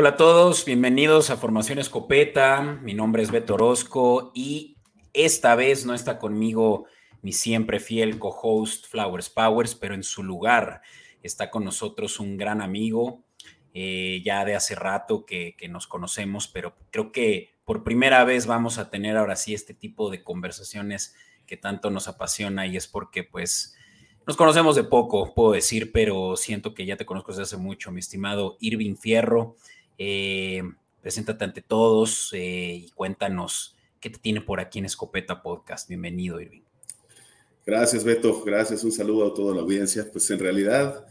Hola a todos, bienvenidos a Formación Escopeta. Mi nombre es Beto Orozco y esta vez no está conmigo mi siempre fiel co-host Flowers Powers, pero en su lugar está con nosotros un gran amigo, eh, ya de hace rato que, nos conocemos, pero creo que por primera vez vamos a tener ahora sí este tipo de conversaciones que tanto nos apasiona y es porque pues nos conocemos de poco, puedo decir, pero siento que ya te conozco desde hace mucho, mi estimado Irving Fierro. Eh, preséntate ante todos eh, y cuéntanos qué te tiene por aquí en Escopeta Podcast. Bienvenido, Irving. Gracias, Beto. Gracias. Un saludo a toda la audiencia. Pues en realidad,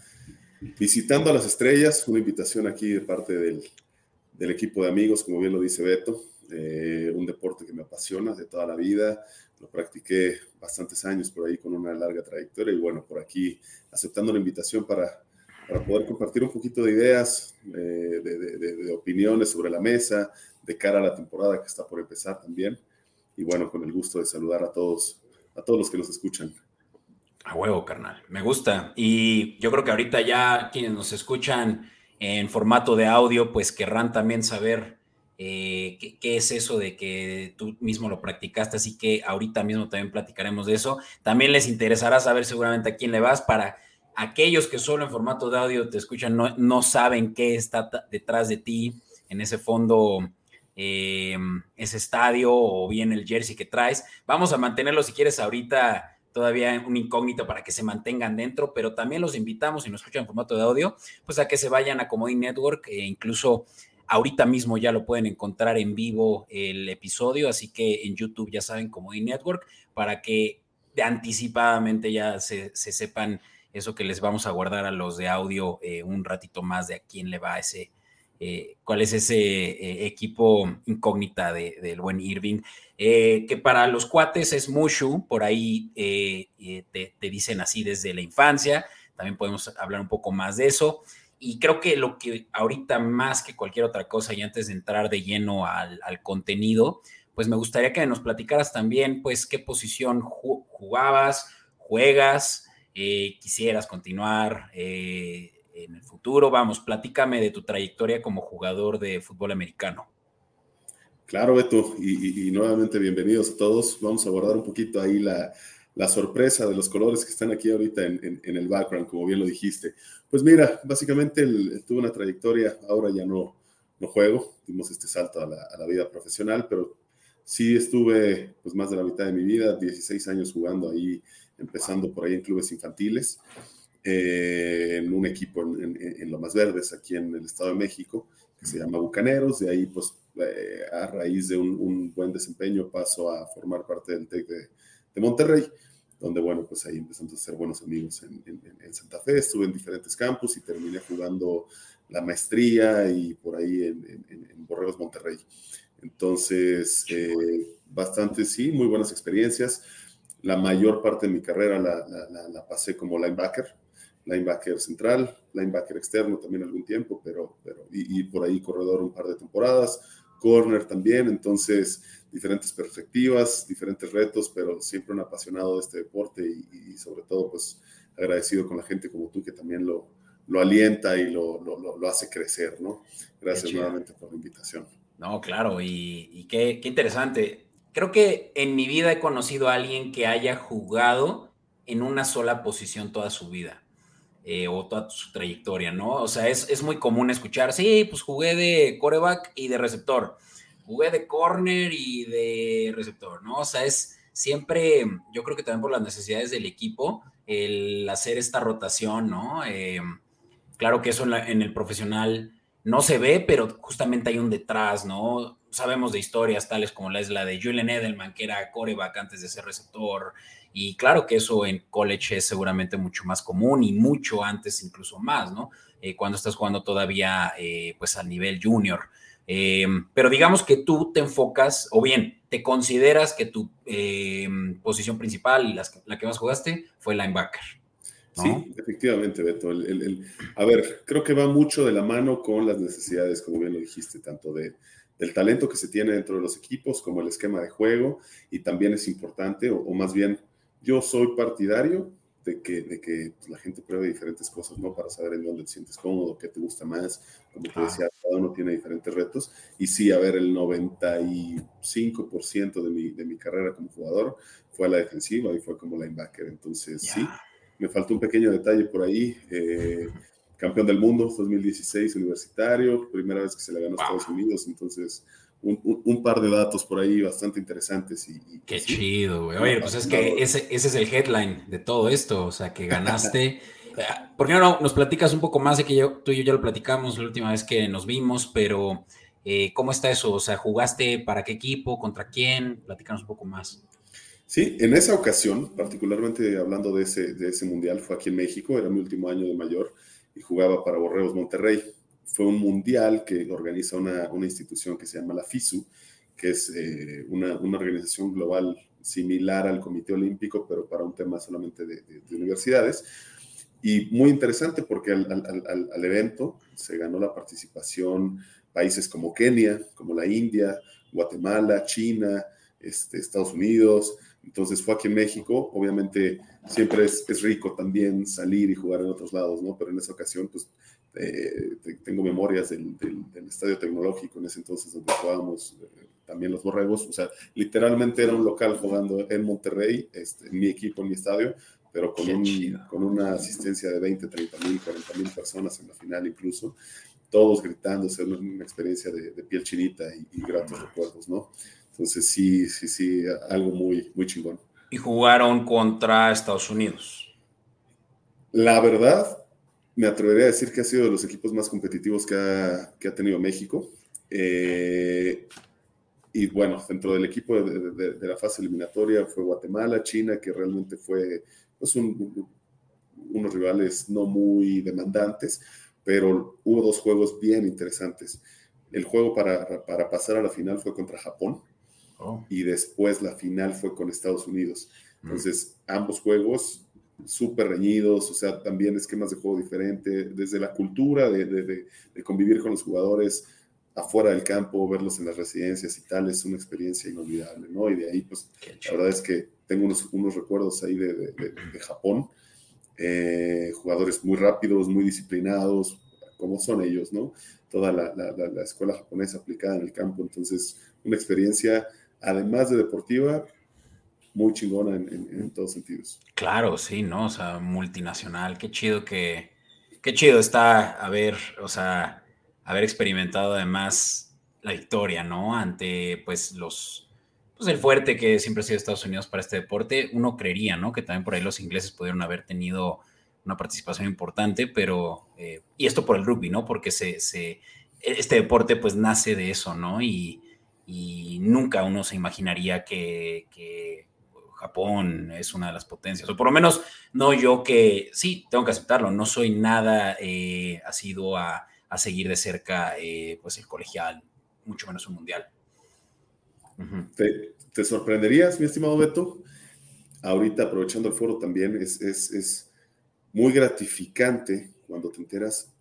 visitando a las estrellas, una invitación aquí de parte del, del equipo de amigos, como bien lo dice Beto. Eh, un deporte que me apasiona de toda la vida. Lo practiqué bastantes años por ahí con una larga trayectoria y bueno, por aquí aceptando la invitación para para poder compartir un poquito de ideas, eh, de, opiniones sobre la mesa, de cara a la temporada que está por empezar también. Y bueno, con el gusto de saludar a todos, a todos los que nos escuchan. A huevo, carnal. Me gusta. Y yo creo que ahorita ya quienes nos escuchan en formato de audio, pues querrán también saber eh, qué, qué, es eso de que tú mismo lo practicaste. Así que ahorita mismo también platicaremos de eso. También les interesará saber seguramente a quién le vas para aquellos que solo en formato de audio te escuchan no, saben qué está detrás de ti en ese fondo, eh, ese estadio o bien el jersey que traes. Vamos a mantenerlo si quieres ahorita todavía un incógnito para que se mantengan dentro, pero también los invitamos, si nos escuchan en formato de audio, pues a que se vayan a Comodín Network e incluso ahorita mismo ya lo pueden encontrar en vivo el episodio, así que en YouTube ya saben Comodín Network para que anticipadamente ya se sepan eso que les vamos a guardar a los de audio eh, un ratito más de a quién le va ese, eh, cuál es ese eh, equipo incógnita del buen Irving, que para los cuates es Mushu, por ahí te, te, dicen así desde la infancia, también podemos hablar un poco más de eso. Y creo que lo que ahorita más que cualquier otra cosa, y antes de entrar de lleno al, al contenido, pues me gustaría que nos platicaras también, pues, qué posición jugabas, juegas, eh, quisieras continuar eh, en el futuro. Vamos, platícame de tu trayectoria como jugador de fútbol americano. Claro, Beto, y, nuevamente bienvenidos a todos. Vamos a abordar un poquito ahí la, sorpresa de los colores que están aquí ahorita en, el background, como bien lo dijiste. Pues mira, básicamente tuve una trayectoria, ahora ya no, no juego, dimos este salto a la, a la, vida profesional, pero sí estuve pues más de la mitad de mi vida, 16 años jugando ahí empezando por ahí en clubes infantiles, eh, en un equipo en, Lo Más Verdes, aquí en el Estado de México, que se llama Bucaneros. De ahí, pues, eh, a raíz de un, buen desempeño, paso a formar parte del TEC de, Monterrey, donde, bueno, pues ahí empezamos a ser buenos amigos en, Santa Fe. Estuve en diferentes campus y terminé jugando la maestría y por ahí en, Borregos Monterrey. Entonces, eh, bastante, sí, muy buenas experiencias. La mayor parte de mi carrera la, pasé como linebacker, linebacker central, linebacker externo también algún tiempo, pero, pero y, por ahí corredor un par de temporadas, corner también, entonces diferentes perspectivas, diferentes retos, pero siempre un apasionado de este deporte y, sobre todo pues agradecido con la gente como tú que también lo, lo alienta y lo, lo, lo hace crecer, ¿no? Gracias nuevamente por la invitación. No, claro, y, y qué, qué, interesante creo que en mi vida he conocido a alguien que haya jugado en una sola posición toda su vida eh, o toda su trayectoria, ¿no? O sea, es, muy común escuchar, sí, pues jugué de coreback y de receptor, jugué de corner y de receptor, ¿no? O sea, es siempre, yo creo que también por las necesidades del equipo, el hacer esta rotación, ¿no? Eh, claro que eso en el profesional no se ve, pero justamente hay un detrás, ¿no? Sabemos de historias tales como la de Julian Edelman, que era coreback antes de ser receptor, y claro que eso en college es seguramente mucho más común y mucho antes incluso más, ¿no? Eh, cuando estás jugando todavía eh, pues al nivel junior. Em, pero digamos que tú te enfocas, o bien, te consideras que tu em, posición principal y la que más jugaste fue linebacker. Sí, efectivamente, Beto. a ver, creo que va mucho de la mano con las necesidades, como bien lo dijiste, tanto de, del talento que se tiene dentro de los equipos, como el esquema de juego, y también es importante, o, más bien, yo soy partidario de que, de que pues, la gente pruebe diferentes cosas, ¿no? Para saber en dónde te sientes cómodo, qué te gusta más, como te decía, cada uno tiene diferentes retos. Y sí, a ver, el 95% de mi, de mi carrera como jugador fue a la defensiva y fue como linebacker. Entonces, sí, me faltó un pequeño detalle por ahí. Eh, campeón del mundo 2016 universitario, primera vez que se le ganó a Estados Unidos, entonces un, par de datos por ahí bastante interesantes. Y, Qué chido, güey. Oye, pues es que ese, ese, es el headline de todo esto, o sea, que ganaste. ¿Por qué no nos platicas un poco más de que yo, tú y yo ya lo platicamos la última vez que nos vimos, pero eh, ¿cómo está eso? O sea, ¿jugaste para qué equipo? ¿Contra quién? Platícanos un poco más. Sí, en esa ocasión, particularmente hablando de ese, de ese mundial, fue aquí en México, era mi último año de mayor y jugaba para Borreos Monterrey. Fue un mundial que organiza una, una institución que se llama la FISU, que es eh, una, una, organización global similar al Comité Olímpico, pero para un tema solamente de, de universidades y muy interesante porque al, al, al, evento se ganó la participación países como Kenia, como la India, Guatemala, China, este, Estados Unidos. Entonces fue aquí en México. Obviamente siempre es, es, rico también salir y jugar en otros lados, ¿no? Pero en esa ocasión, pues eh, tengo memorias del, del, estadio tecnológico en ese entonces donde jugábamos eh, también los borregos. O sea, literalmente era un local jugando en Monterrey, este, en mi equipo, en mi estadio, pero con, con una asistencia de 20, 30 mil, 40 mil personas en la final incluso, todos gritándose, una experiencia de, piel chinita y, gratos recuerdos, ¿no? Entonces sí, sí, sí, algo muy, muy chingón. Y jugaron contra Estados Unidos. La verdad, me atrevería a decir que ha sido de los equipos más competitivos que ha, que ha tenido México. Eh, y bueno, dentro del equipo de, de, de, la fase eliminatoria fue Guatemala, China, que realmente fue pues unos rivales no muy demandantes, pero hubo dos juegos bien interesantes. El juego para, para pasar a la final fue contra Japón oh. y después la final fue con Estados Unidos. Mm. Entonces, ambos juegos súper reñidos, o sea, también esquemas de juego diferente, desde la cultura de, de, de, convivir con los jugadores afuera del campo, verlos en las residencias y tal, es una experiencia inolvidable, ¿no? Y de ahí, pues, la verdad es que tengo unos, unos recuerdos ahí de, de, Japón, eh, jugadores muy rápidos, muy disciplinados, como son ellos, ¿no? Toda la, la, la, escuela japonesa aplicada en el campo, entonces una experiencia, además de deportiva, muy chingona en, todos sentidos. Claro, sí, ¿no? O sea, multinacional, qué chido que, qué chido está haber, o sea, haber experimentado además la victoria, ¿no? Ante, pues, los pues el fuerte que siempre ha sido Estados Unidos para este deporte, uno creería, ¿no? Que también por ahí los ingleses pudieron haber tenido una participación importante, pero, eh, y esto por el rugby, ¿no? Porque se, se, este deporte pues nace de eso, ¿no? Y, y nunca uno se imaginaría que, Japón es una de las potencias, o por lo menos no yo que, sí, tengo que aceptarlo, no soy nada eh, asido a, a, seguir de cerca eh, pues el colegial, mucho menos un mundial. ¿Te, sorprenderías, mi estimado Beto? Ahorita, aprovechando el foro también, es, es, es muy gratificante cuando te enteras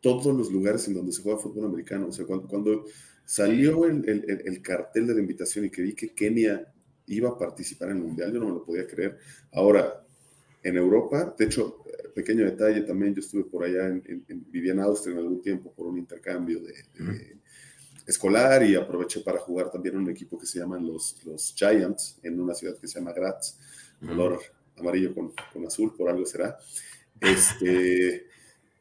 todos los lugares en donde se juega fútbol americano. O sea, cuando salió el, el, el, cartel de la invitación y que vi que Kenia iba a participar en el Mundial, yo no me lo podía creer. Ahora, en Europa, de hecho, pequeño detalle también, yo estuve por allá, en, en, viví en Austria en algún tiempo por un intercambio de, de, escolar y aproveché para jugar también en un equipo que se llaman los, los Giants en una ciudad que se llama Graz, color amarillo con, con, azul, por algo será. Este,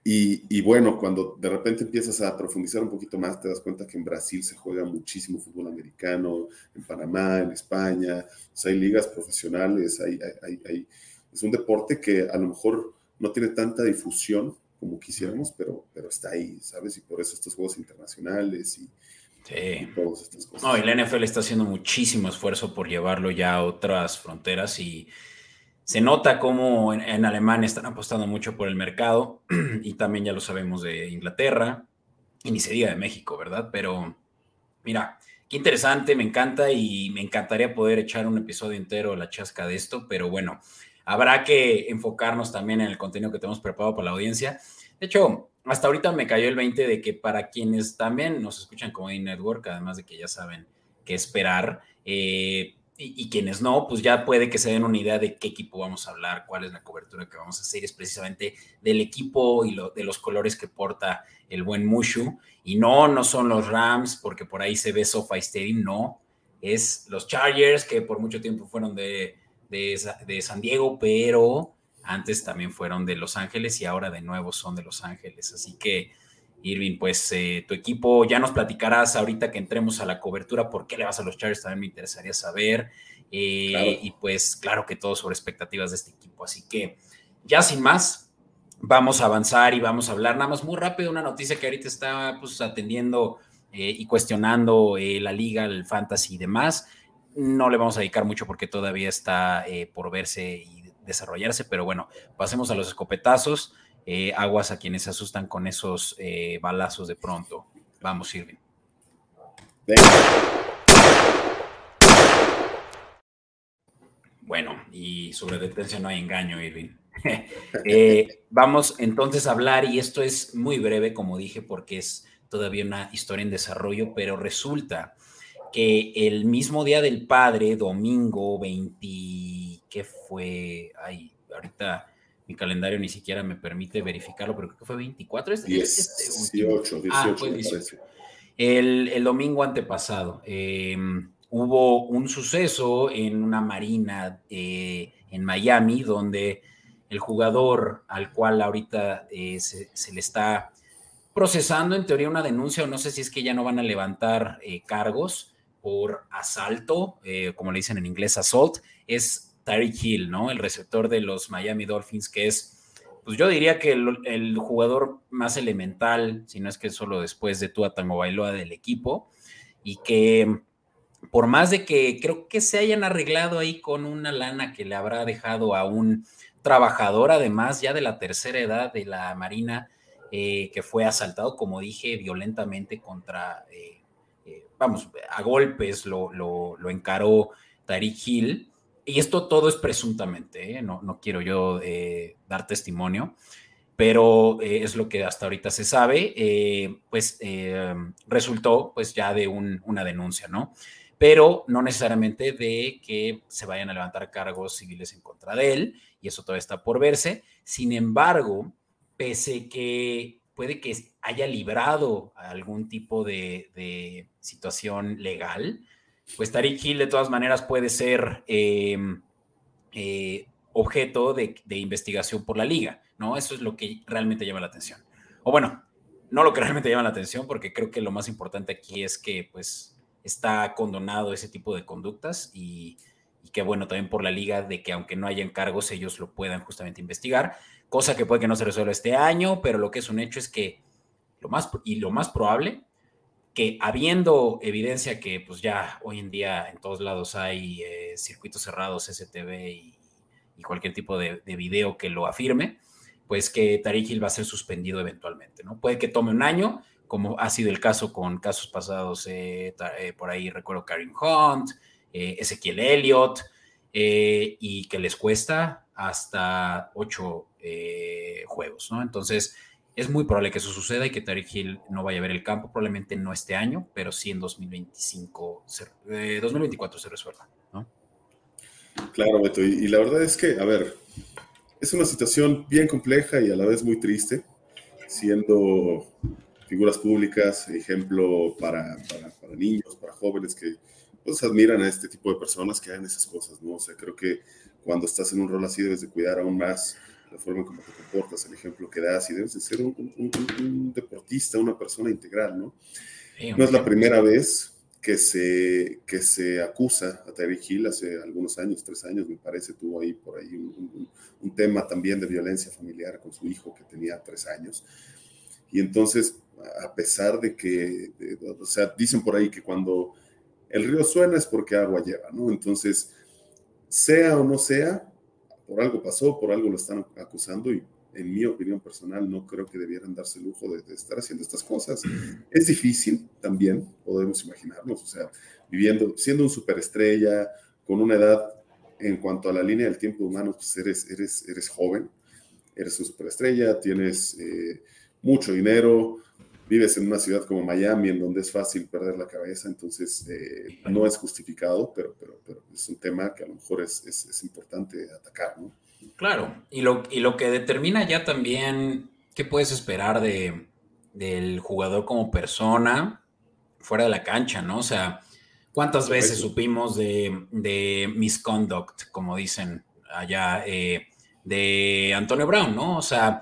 y, y, bueno, cuando de repente empiezas a profundizar un poquito más, te das cuenta que en Brasil se juega muchísimo fútbol americano, en Panamá, en España, hay ligas profesionales, hay, hay, hay, es un deporte que a lo mejor no tiene tanta difusión como quisiéramos, pero, pero está ahí, ¿sabes? Y por eso estos juegos internacionales y, Sí. No, y la NFL está haciendo muchísimo esfuerzo por llevarlo ya a otras fronteras y se nota como en, en, Alemania están apostando mucho por el mercado y también ya lo sabemos de Inglaterra y ni se diga de México, ¿verdad? Pero mira, qué interesante, me encanta y me encantaría poder echar un episodio entero la chasca de esto, pero bueno, habrá que enfocarnos también en el contenido que tenemos preparado para la audiencia. De hecho, hasta ahorita me cayó el 20 de que para quienes también nos escuchan como In Network, además de que ya saben qué esperar, eh, y, quienes no, pues ya puede que se den una idea de qué equipo vamos a hablar, cuál es la cobertura que vamos a hacer, es precisamente del equipo y lo, de los colores que porta el buen Mushu. Y no, no son los Rams, porque por ahí se ve SoFi Stadium, no, es los Chargers, que por mucho tiempo fueron de, de, San Diego, pero antes también fueron de Los Ángeles y ahora de nuevo son de Los Ángeles. Así que, Irving, pues eh, tu equipo ya nos platicarás ahorita que entremos a la cobertura por qué le vas a los Chargers, también me interesaría saber. Eh, y pues claro que todo sobre expectativas de este equipo. Así que ya sin más, vamos a avanzar y vamos a hablar nada más muy rápido una noticia que ahorita está pues atendiendo eh, y cuestionando la liga, el fantasy y demás. No le vamos a dedicar mucho porque todavía está por verse y desarrollarse, pero bueno, pasemos a los escopetazos. Eh, aguas a quienes se asustan con esos eh, balazos de pronto. Vamos, Irving. Bueno, y sobre detención no hay engaño, Irving. Eh, vamos entonces a hablar, y esto es muy breve, como dije, porque es todavía una historia en desarrollo, pero resulta que el mismo día del padre, domingo 20, ¿qué fue? Ay, ahorita mi calendario ni siquiera me permite verificarlo, pero creo que fue 24. Este, 18, 18, ah, El, domingo antepasado em, hubo un suceso en una marina eh, en Miami donde el jugador al cual ahorita eh, se, le está procesando en teoría una denuncia o no sé si es que ya no van a levantar eh, cargos por asalto, como le dicen en inglés, assault, es Tyreek Hill, ¿no? El receptor de los Miami Dolphins, que es, pues yo diría que el, jugador más elemental, si no es que solo después de Tua Tango Bailoa del equipo, y que por más de que creo que se hayan arreglado ahí con una lana que le habrá dejado a un trabajador, además ya de la tercera edad de la Marina, eh, que fue asaltado, como dije, violentamente contra, eh, eh, vamos, a golpes lo, lo, lo encaró Tariq Hill y esto todo es presuntamente, ¿eh? no, no, quiero yo eh, dar testimonio, pero eh, es lo que hasta ahorita se sabe, pues resultó pues ya de una denuncia, ¿no? Pero no necesariamente de que se vayan a levantar cargos civiles en contra de él, y eso todavía está por verse. Sin embargo, pese que puede que haya librado algún tipo de, de situación legal, pues Tariq Hill de todas maneras puede ser em, eh, objeto de, investigación por la liga, ¿no? Eso es lo que realmente llama la atención. O bueno, no lo que realmente llama la atención, porque creo que lo más importante aquí es que pues está condonado ese tipo de conductas y, que bueno, también por la liga de que aunque no haya encargos, ellos lo puedan justamente investigar, cosa que puede que no se resuelva este año, pero lo que es un hecho es que lo más, y lo más probable que habiendo evidencia que pues ya hoy en día en todos lados hay eh, circuitos cerrados, STV y, cualquier tipo de, video que lo afirme, pues que Tariq Hill va a ser suspendido eventualmente, ¿no? Puede que tome un año, como ha sido el caso con casos pasados, eh, eh, por ahí recuerdo Karim Hunt, Ezequiel Elliott, y que les cuesta hasta ocho juegos, ¿no? Entonces, es muy probable que eso suceda y que Tariq Hill no vaya a ver el campo, probablemente no este año, pero sí en 2025, 2024 eh, se resuelva, ¿no? Claro, Beto, y, la verdad es que, a ver, es una situación bien compleja y a la vez muy triste, siendo figuras públicas, ejemplo para, para, niños, para jóvenes que pues, admiran a este tipo de personas que hagan esas cosas, ¿no? O sea, creo que cuando estás en un rol así debes de cuidar aún más la forma en cómo te comportas, el ejemplo que das y debes de ser un, deportista, una persona integral, ¿no? no es la primera vez que se, que se acusa a Terry Hill hace algunos años, tres años, me parece, tuvo ahí por ahí un, tema también de violencia familiar con su hijo que tenía tres años. Y entonces, a pesar de que, o sea, dicen por ahí que cuando el río suena es porque agua lleva, ¿no? Entonces, sea o no sea, por algo pasó, por algo lo están acusando y en mi opinión personal no creo que debieran darse el lujo de, estar haciendo estas cosas. Es difícil también, podemos imaginarnos, o sea, viviendo, siendo un superestrella, con una edad en cuanto a la línea del tiempo humano, pues eres, eres, eres joven, eres un superestrella, tienes eh, mucho dinero, vives en una ciudad como Miami, en donde es fácil perder la cabeza, entonces eh, no es justificado, pero, pero, pero, es un tema que a lo mejor es, es, importante atacar, ¿no? Claro, y lo, y lo que determina ya también qué puedes esperar de, del jugador como persona fuera de la cancha, ¿no? O sea, ¿cuántas veces supimos de, de misconduct, como dicen allá, eh, de Antonio Brown, ¿no? O sea,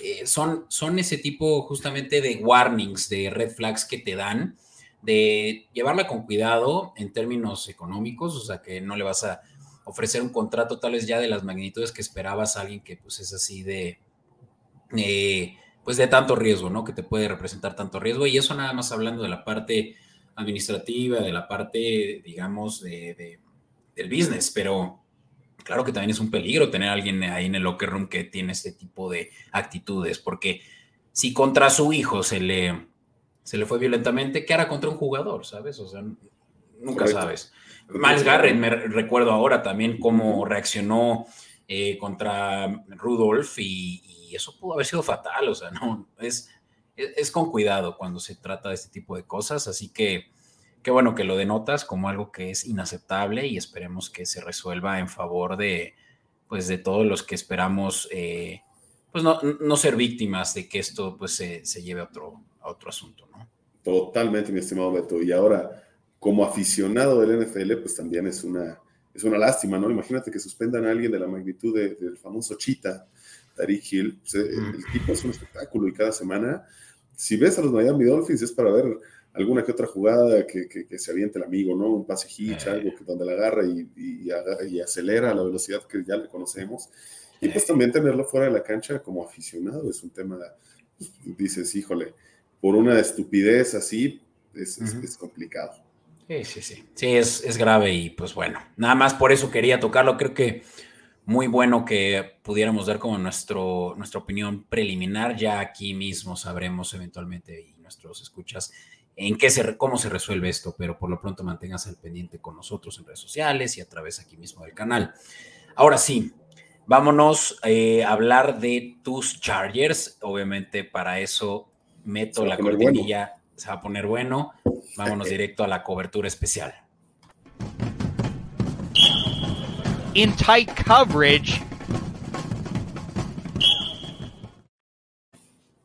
eh, son, son ese tipo justamente de warnings, de red flags que te dan, de llevarla con cuidado en términos económicos, o sea, que no le vas a ofrecer un contrato tal vez ya de las magnitudes que esperabas a alguien que pues es así de, eh, pues de tanto riesgo, ¿no? Que te puede representar tanto riesgo. Y eso nada más hablando de la parte administrativa, de la parte, digamos, de, del business, pero claro que también es un peligro tener a alguien ahí en el locker room que tiene este tipo de actitudes, porque si contra su hijo se le, se le fue violentamente, ¿qué hará contra un jugador? ¿Sabes? O sea, nunca sabes. Miles Garrett, me recuerdo ahora también cómo reaccionó eh, contra Rudolph y, y, eso pudo haber sido fatal, o sea, no, es, es con cuidado cuando se trata de este tipo de cosas, así que qué bueno que lo denotas como algo que es inaceptable y esperemos que se resuelva en favor de, pues, de todos los que esperamos, eh, pues, no, ser víctimas de que esto, pues, se, lleve a otro, a otro asunto, ¿no? Totalmente, mi estimado Beto. Y ahora, como aficionado del NFL, pues también es una, es una lástima, ¿no? Imagínate que suspendan a alguien de la magnitud del famoso Chita, Tariq Hill. Pues, eh, el, tipo es un espectáculo y cada semana, si ves a los Miami Dolphins es para ver alguna que otra jugada que, que, se aviente el amigo, ¿no? Un pase hitch, eh. algo que donde la agarra y, y, acelera a la velocidad que ya le conocemos. Y pues también tenerlo fuera de la cancha como aficionado es un tema, dices, híjole, por una estupidez así es, es, complicado. Sí, sí, sí. Sí, es, es grave y pues bueno, nada más por eso quería tocarlo. Creo que muy bueno que pudiéramos dar como nuestro, nuestra opinión preliminar. Ya aquí mismo sabremos eventualmente y nuestros escuchas en qué se, cómo se resuelve esto, pero por lo pronto manténgase al pendiente con nosotros en redes sociales y a través aquí mismo del canal. Ahora sí, vámonos eh, a hablar de tus Chargers. Obviamente para eso meto la cortinilla, se va a poner bueno. Vámonos directo a la cobertura especial. In tight coverage.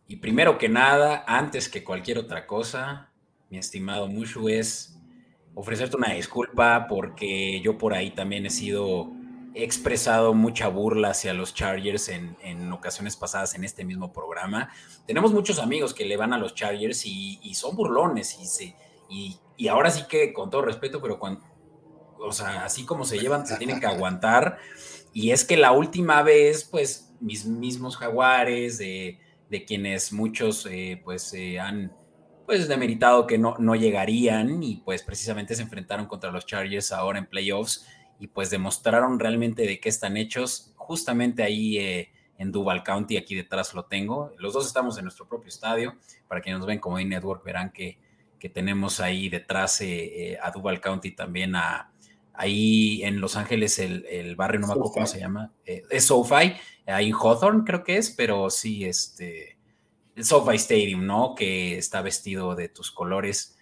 Y primero que nada, antes que cualquier otra cosa, mi estimado Mushu, es ofrecerte una disculpa porque yo por ahí también he sido expresado mucha burla hacia los Chargers en, ocasiones pasadas en este mismo programa. Tenemos muchos amigos que le van a los Chargers y, son burlones y, se, y, y, ahora sí que con todo respeto, pero cuando, o sea, así como se llevan, se tienen que aguantar. Y es que la última vez, pues, mis mismos jaguares, de, de quienes muchos, eh, pues, eh, han pues demeritado que no, no llegarían y pues precisamente se enfrentaron contra los Chargers ahora en playoffs y pues demostraron realmente de qué están hechos. Justamente ahí eh, en Duval County, aquí detrás lo tengo. Los dos estamos en nuestro propio estadio, para quienes nos ven como de Network verán que, que tenemos ahí detrás eh, eh, a Duval County también a... Ahí en Los Ángeles, el, el barrio, no me acuerdo cómo se llama, es SoFi, ahí en Hawthorne creo que es, pero sí, este, el SoFi Stadium, ¿no? Que está vestido de tus colores.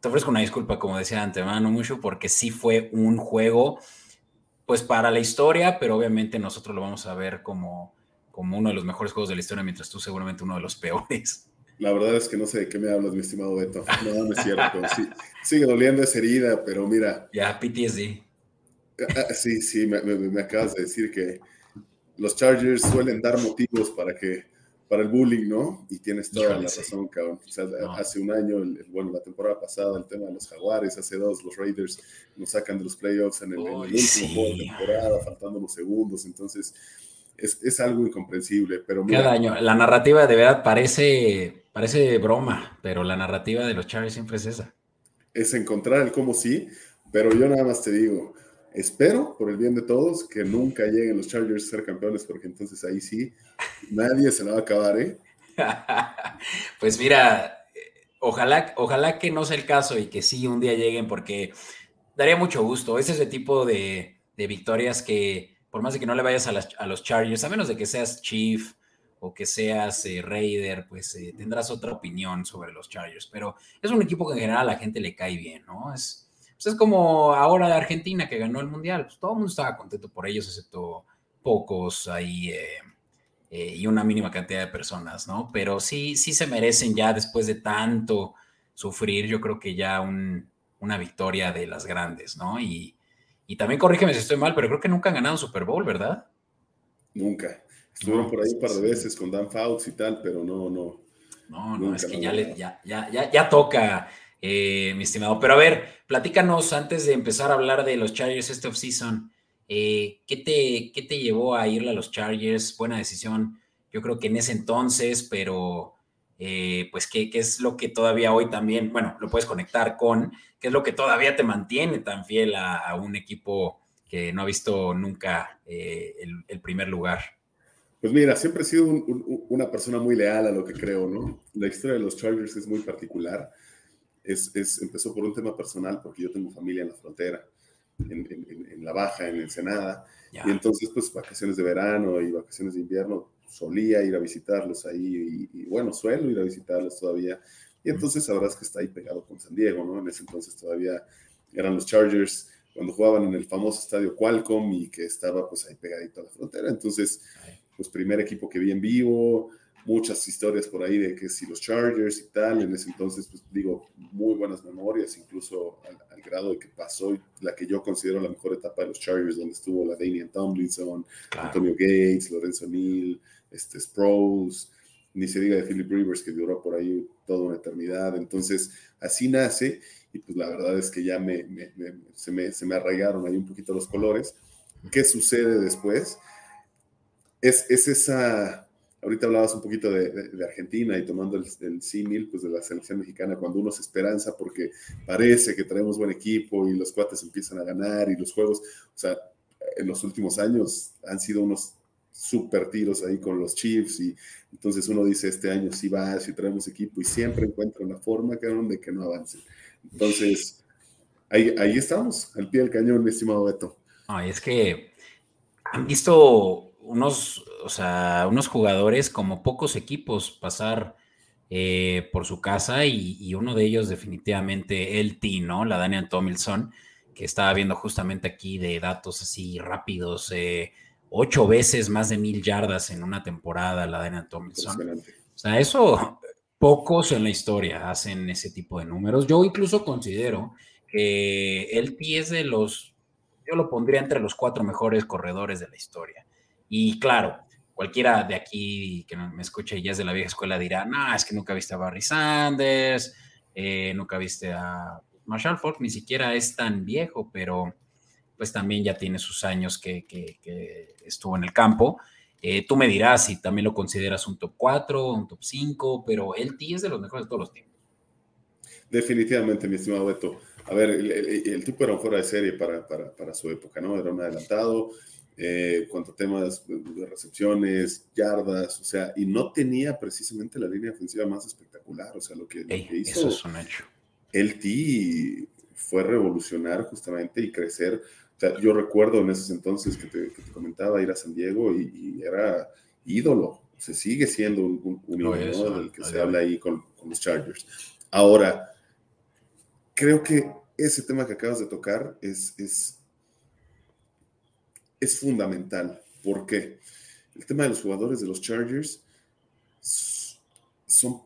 Te ofrezco una disculpa, como decía de antemano, mucho, porque sí fue un juego, pues para la historia, pero obviamente nosotros lo vamos a ver como, como uno de los mejores juegos de la historia, mientras tú seguramente uno de los peores. La verdad es que no sé de qué me hablas, mi estimado Beto. No, no es cierto. Sí, sigue doliendo esa herida, pero mira. Ya, PTSD. Ah, ah, sí, sí, me, me acabas de decir que los Chargers suelen dar motivos para que para el bullying, ¿no? Y tienes toda la razón, cabrón. O sea, hace un año, bueno, la temporada pasada, el tema de los Jaguares, hace dos, los Raiders nos sacan de los playoffs en el, último juego de temporada, faltando unos segundos. Entonces, es, es algo incomprensible. Pero Cada año, la narrativa de verdad parece, parece broma, pero la narrativa de los Chargers siempre es esa. Es encontrar el cómo sí, pero yo nada más te digo, Espero, por el bien de todos, que nunca lleguen los Chargers a ser campeones, porque entonces ahí sí, nadie se la va a acabar, ¿eh? pues mira, ojalá, ojalá que no sea el caso y que sí un día lleguen, porque daría mucho gusto. Es ese tipo de, victorias que, por más de que no le vayas a, los Chargers, a menos de que seas Chief o que seas eh, Raider, pues eh, tendrás otra opinión sobre los Chargers. Pero es un equipo que en general a la gente le cae bien, ¿no? Es, pues es como ahora de Argentina que ganó el Mundial. Pues todo el mundo estaba contento por ellos, excepto pocos ahí y una mínima cantidad de personas, ¿no? Pero sí, sí se merecen ya después de tanto sufrir, yo creo que ya una victoria de las grandes, ¿no? Y, y también corrígeme si estoy mal, pero creo que nunca han ganado un Super Bowl, ¿verdad? Nunca. Estuvieron por ahí un par de veces con Dan Fouts y tal, pero no, no. No, no, es que ya, le, ya, ya, ya, toca, eh, mi estimado. Pero a ver, platícanos antes de empezar a hablar de los Chargers este offseason. Eh, ¿qué, te, ¿Qué te llevó a irle a los Chargers? Buena decisión, yo creo que en ese entonces, pero eh, pues ¿qué, ¿qué, es lo que todavía hoy también, bueno, lo puedes conectar con, qué es lo que todavía te mantiene tan fiel a, un equipo que no ha visto nunca eh, el, primer lugar. Pues mira, siempre he sido una persona muy leal a lo que creo, ¿no? La historia de los Chargers es muy particular. Es, es, empezó por un tema personal porque yo tengo familia en la frontera en, la Baja, en Ensenada. Y entonces, pues, vacaciones de verano y vacaciones de invierno, solía ir a visitarlos ahí y, bueno, suelo ir a visitarlos todavía. Y entonces sabrás que está ahí pegado con San Diego, ¿no? En ese entonces todavía eran los Chargers cuando jugaban en el famoso estadio Qualcomm y que estaba pues ahí pegadito a la frontera. Entonces, pues primer equipo que vi en vivo, muchas historias por ahí de que si los Chargers y tal, en ese entonces, pues digo, muy buenas memorias, incluso al, grado de que pasó la que yo considero la mejor etapa de los Chargers, donde estuvo la Daniel Tomlinson, Antonio Gates, Lorenzo Neal, este, Sproles, ni se diga de Philip Rivers, que duró por ahí toda una eternidad. Entonces, así nace, y pues la verdad es que ya me, se, me, se me arraigaron ahí un poquito los colores. ¿Qué sucede después? Es, es esa Ahorita hablabas un poquito de, Argentina y tomando el, el, símil pues de la selección mexicana, cuando uno se esperanza porque parece que traemos buen equipo y los cuates empiezan a ganar y los juegos, o sea, en los últimos años han sido unos super tiros ahí con los Chiefs y entonces uno dice este año sí va, si traemos equipo y siempre encuentra una forma de que no avance. Entonces, ahí, ahí estamos, al pie del cañón, mi estimado Beto. Ay, es que han visto unos, o sea, unos jugadores como pocos equipos pasar eh, por su casa y, uno de ellos definitivamente el T, ¿no? La Daniel Tomilson, que estaba viendo justamente aquí de datos así rápidos, eh, ocho veces más de mil yardas en una temporada la Daniel Tomilson. O sea, eso pocos en la historia hacen ese tipo de números. Yo incluso considero que el T es de los, yo lo pondría entre los cuatro mejores corredores de la historia. Y claro, cualquiera de aquí que me escuche ya es de la vieja escuela dirá, no, es que nunca viste a Barry Sanders, eh, nunca viste a Marshall Falk, ni siquiera es tan viejo, pero pues también ya tiene sus años que, estuvo en el campo. Eh, tú me dirás si también lo consideras un top 4, un top 5, pero el T es de los mejores de todos los tiempos. Definitivamente, mi estimado Beto. A ver, el, tipo era un fuera de serie para, para, para su época, ¿no? Era un adelantado, eh, cuanto a temas de recepciones, yardas, o sea, y no tenía precisamente la línea ofensiva más espectacular, o sea, lo que, hizo. Eso es un hecho. El T fue revolucionar justamente y crecer. O sea, yo recuerdo en esos entonces que te, comentaba ir a San Diego y, era ídolo. Se sigue siendo un, ídolo del que se habla ahí con, con los Chargers. Ahora, creo que ese tema que acabas de tocar es, es es fundamental. ¿Por qué? El tema de los jugadores de los Chargers son,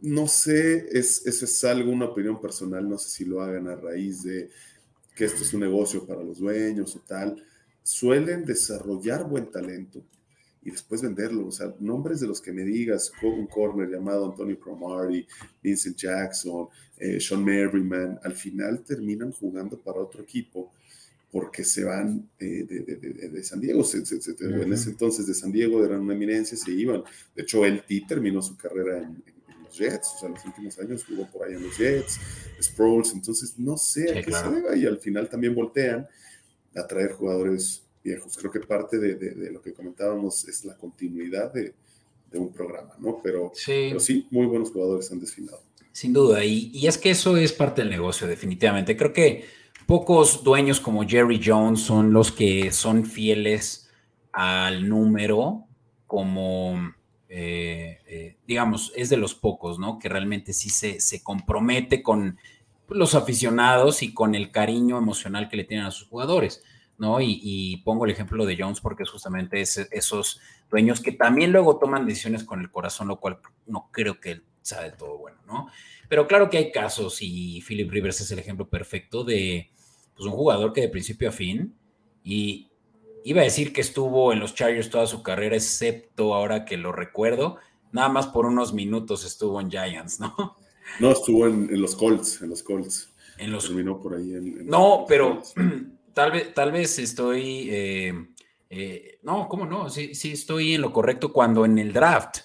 no sé, es, eso es algo, una opinión personal, no sé si lo hagan a raíz de que esto es un negocio para los dueños o tal, suelen desarrollar buen talento y después venderlo. O sea, nombres de los que me digas, un corner llamado Antonio Cromartie, Vincent Jackson, eh, Sean Merriman, al final terminan jugando para otro equipo porque se van de, de, San Diego. En ese entonces de San Diego eran una eminencia, se iban. De hecho, el T terminó su carrera en, los Jets, o sea, los últimos años jugó por ahí en los Jets, Sproles, entonces no sé a qué se deba y al final también voltean a traer jugadores viejos. Creo que parte de, lo que comentábamos es la continuidad de, un programa, ¿no? Pero sí. pero sí, muy buenos jugadores han desfilado. Sin duda, y, y es que eso es parte del negocio, definitivamente. Creo que Pocos dueños como Jerry Jones son los que son fieles al número como digamos, es de los pocos, ¿no? Que realmente sí se, se compromete con los aficionados y con el cariño emocional que le tienen a sus jugadores. ¿no? Y, pongo el ejemplo de Jones porque es justamente esos dueños que también luego toman decisiones con el corazón, lo cual no creo que sea de todo bueno, ¿no? Pero claro que hay casos y Philip Rivers es el ejemplo perfecto de pues, un jugador que de principio a fin y iba a decir que estuvo en los Chargers toda su carrera, excepto ahora que lo recuerdo, nada más por unos minutos estuvo en Giants, ¿no? No, estuvo en, los Colts, en los Colts. En los... Terminó por ahí. En, no, pero tal vez, tal vez estoy, eh, eh, no, ¿cómo no? Sí, sí estoy en lo correcto cuando en el draft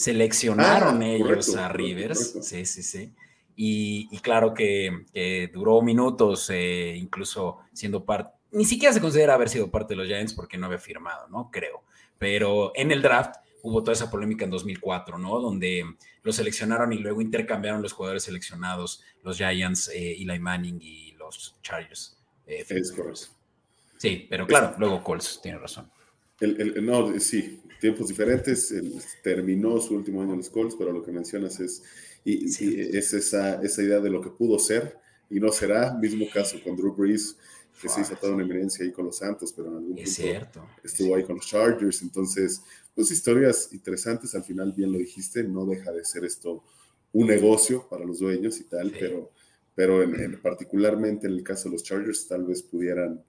seleccionaron ah, ellos a Rivers, sí, sí, sí. Y, claro que, duró minutos, eh, incluso siendo parte, ni siquiera se considera haber sido parte de los Giants porque no había firmado, ¿no? Creo. Pero en el draft hubo toda esa polémica en 2004, ¿no? Donde lo seleccionaron y luego intercambiaron los jugadores seleccionados, los Giants, Eli Manning y los Chargers. Eh, es correcto. Sí, pero claro, luego Colts tiene razón. El, no, sí, tiempos diferentes. terminó su último año en los Colts, pero lo que mencionas es, y, es esa, esa idea de lo que pudo ser y no será. Mismo caso con Drew Brees, que se hizo toda una evidencia ahí con los Santos, pero en algún es cierto, estuvo ahí con los Chargers. Entonces, pues historias interesantes. Al final, bien lo dijiste, no deja de ser esto un negocio para los dueños y tal, pero pero en, particularmente en el caso de los Chargers tal vez pudieran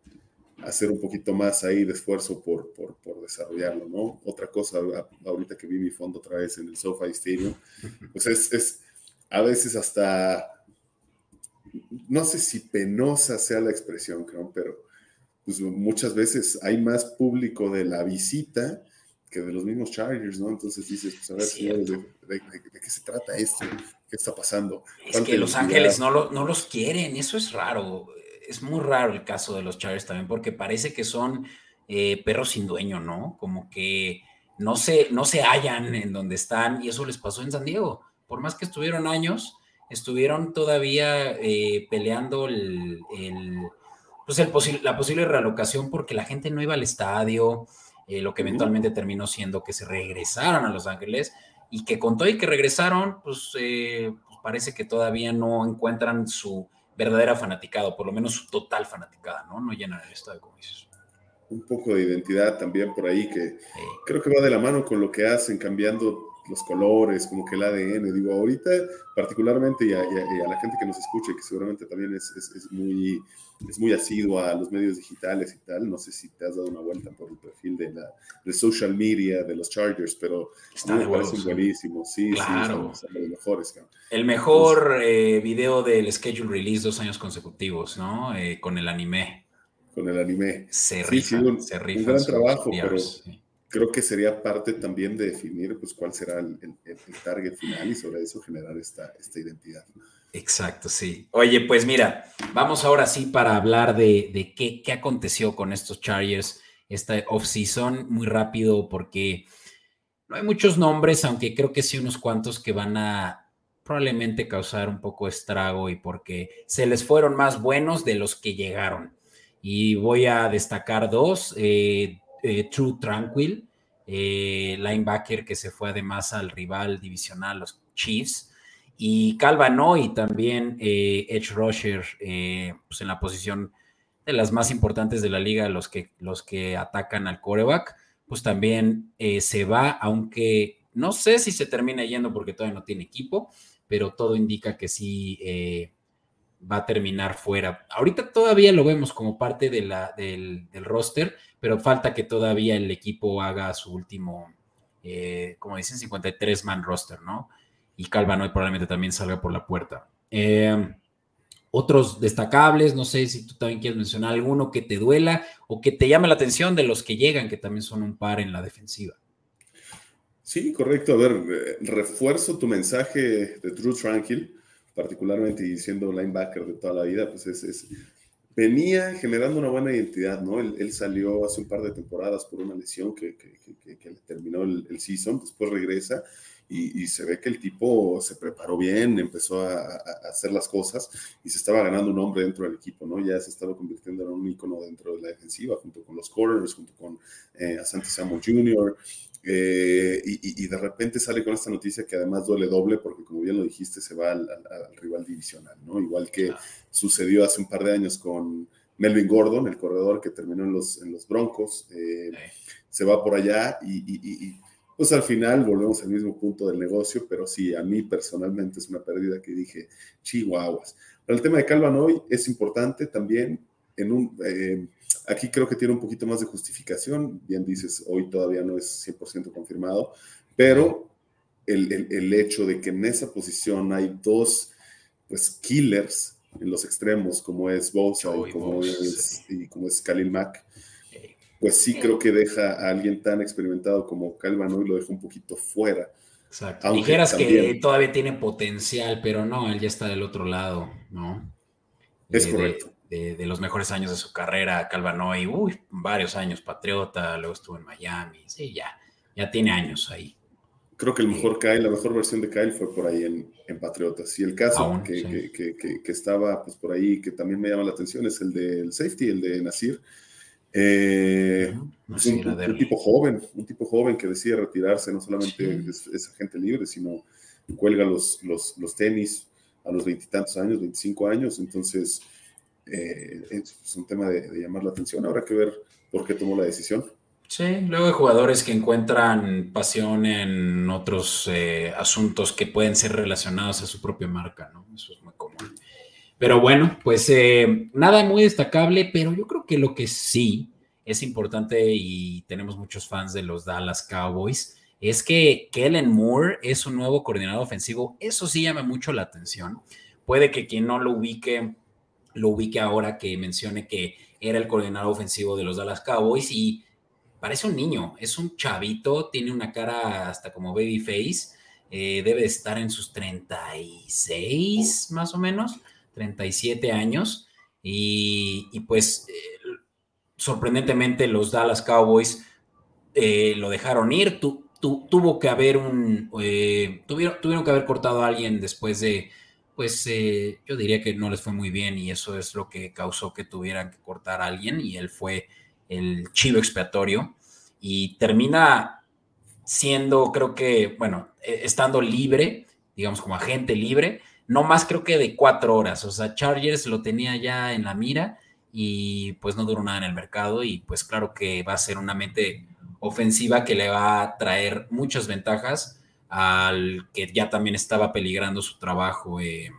hacer un poquito más ahí de esfuerzo por, por, por, desarrollarlo, ¿no? Otra cosa, ahorita que vi mi fondo otra vez en el SoFi Stadium, pues es, es a veces hasta, no sé si penosa sea la expresión, creo, pero pues muchas veces hay más público de la visita que de los mismos Chargers, ¿no? Entonces dices, pues a ver, señores, ¿de, qué se trata esto? ¿Qué está pasando? Es que Los Ángeles no, no los quieren, eso es raro. Es muy raro el caso de los Chargers también, porque parece que son eh, perros sin dueño, ¿no? Como que no se, no se hallan en donde están, y eso les pasó en San Diego. Por más que estuvieron años, estuvieron todavía eh, peleando el, pues el la posible realocación porque la gente no iba al estadio eh, lo que eventualmente terminó siendo que se regresaron a Los Ángeles y que con todo y que regresaron, pues, eh, pues, parece que todavía no encuentran su verdadera fanaticada, o por lo menos su total fanaticada, ¿no? No llenan el estadio, como dices. Un poco de identidad también por ahí que creo que va de la mano con lo que hacen, cambiando los colores, como que el ADN. Digo, ahorita particularmente y a, la gente que nos escuche, que seguramente también es, es, muy, es muy asidua a los medios digitales y tal, no sé si te has dado una vuelta por el perfil de la de social media de los Chargers, pero Está me parecen buenísimos. Sí, claro. sí, son, los mejores. El mejor eh, video del schedule release dos años consecutivos, ¿no? Eh, con el anime. Con el anime. Se rifan, se rifan. Un gran trabajo, pero creo que sería parte también de definir pues, cuál será el, target final y sobre eso generar esta, esta identidad. Exacto, sí. Oye, pues mira, vamos ahora sí para hablar de, qué, qué, aconteció con estos Chargers esta off-season muy rápido porque no hay muchos nombres, aunque creo que sí unos cuantos que van a probablemente causar un poco estrago y porque se les fueron más buenos de los que llegaron. Y voy a destacar dos. Eh, eh, True Tranquil, eh, linebacker que se fue además al rival divisional, los Chiefs, y Calvano y también eh, Edge Rusher, pues en la posición de las más importantes de la liga, los que, los que atacan al coreback, pues también se va, aunque no sé si se termina yendo porque todavía no tiene equipo, pero todo indica que sí va a terminar fuera. Ahorita todavía lo vemos como parte de la, del, roster, pero falta que todavía el equipo haga su último, eh, como dicen, 53 man roster, ¿no? Y Calvano probablemente también salga por la puerta. Eh, otros destacables, no sé si tú también quieres mencionar alguno que te duela o que te llame la atención de los que llegan, que también son un par en la defensiva. Sí, correcto. A ver, eh, refuerzo tu mensaje de Drew Tranquil particularmente y siendo linebacker de toda la vida, pues es, venía generando una buena identidad, ¿no? Él, salió hace un par de temporadas por una lesión que, que, le terminó el, season, después regresa y, se ve que el tipo se preparó bien, empezó a, hacer las cosas y se estaba ganando un nombre dentro del equipo, ¿no? Ya se estaba convirtiendo en un ícono dentro de la defensiva, junto con los corners, junto con eh, Asante Samuel Jr., Eh, y, de repente sale con esta noticia que además duele doble porque como bien lo dijiste se va al, rival divisional, ¿no? Igual que sucedió hace un par de años con Melvin Gordon, el corredor que terminó en los, en los Broncos, eh, se va por allá y, pues al final volvemos al mismo punto del negocio, pero sí, a mí personalmente es una pérdida que dije, chihuahuas. Pero el tema de Calvin hoy es importante también en un... Eh, Aquí creo que tiene un poquito más de justificación. Bien dices, hoy todavía no es 100% confirmado, pero el, hecho de que en esa posición hay dos pues, killers en los extremos, como es Bosa y, como es, y como es Khalil Mack, pues sí creo que deja a alguien tan experimentado como Calvano y lo deja un poquito fuera. Exacto. Dijeras que todavía tiene potencial, pero no, él ya está del otro lado, ¿no? Es correcto de, los mejores años de su carrera, Calvanoy, uy, varios años Patriota, luego estuvo en Miami, sí, ya, ya tiene años ahí. Creo que el mejor Kyle, la mejor versión de Kyle fue por ahí en, en Patriotas. Y el caso que, que, que, estaba pues, por ahí, que también me llama la atención, es el del safety, el de Nasir. Eh, un, tipo joven, un tipo joven que decide retirarse, no solamente es, agente libre, sino cuelga los, los, los tenis a los veintitantos años, 25 años, entonces eh, es un tema de, llamar la atención. Habrá que ver por qué tomó la decisión. Sí, luego hay jugadores que encuentran pasión en otros eh, asuntos que pueden ser relacionados a su propia marca, ¿no? Eso es muy común. Pero bueno, pues eh, nada muy destacable, pero yo creo que lo que sí es importante y tenemos muchos fans de los Dallas Cowboys es que Kellen Moore es un nuevo coordinador ofensivo. Eso sí llama mucho la atención. Puede que quien no lo ubique lo ubique ahora que mencione que era el coordinador ofensivo de los Dallas Cowboys y parece un niño, es un chavito, tiene una cara hasta como baby face, eh, debe estar en sus 36 más o menos, 37 años y, pues eh, sorprendentemente los Dallas Cowboys eh, lo dejaron ir, tuvo que haber un, tuvieron, tuvieron que haber cortado a alguien después de pues eh, yo diría que no les fue muy bien y eso es lo que causó que tuvieran que cortar a alguien y él fue el chivo expiatorio y termina siendo, creo que, bueno, e, estando libre, digamos como agente libre, no más creo que de cuatro horas, o sea, Chargers lo tenía ya en la mira y pues no duró nada en el mercado y pues claro que va a ser una mente ofensiva que le va a traer muchas ventajas al que ya también estaba peligrando su trabajo, eh,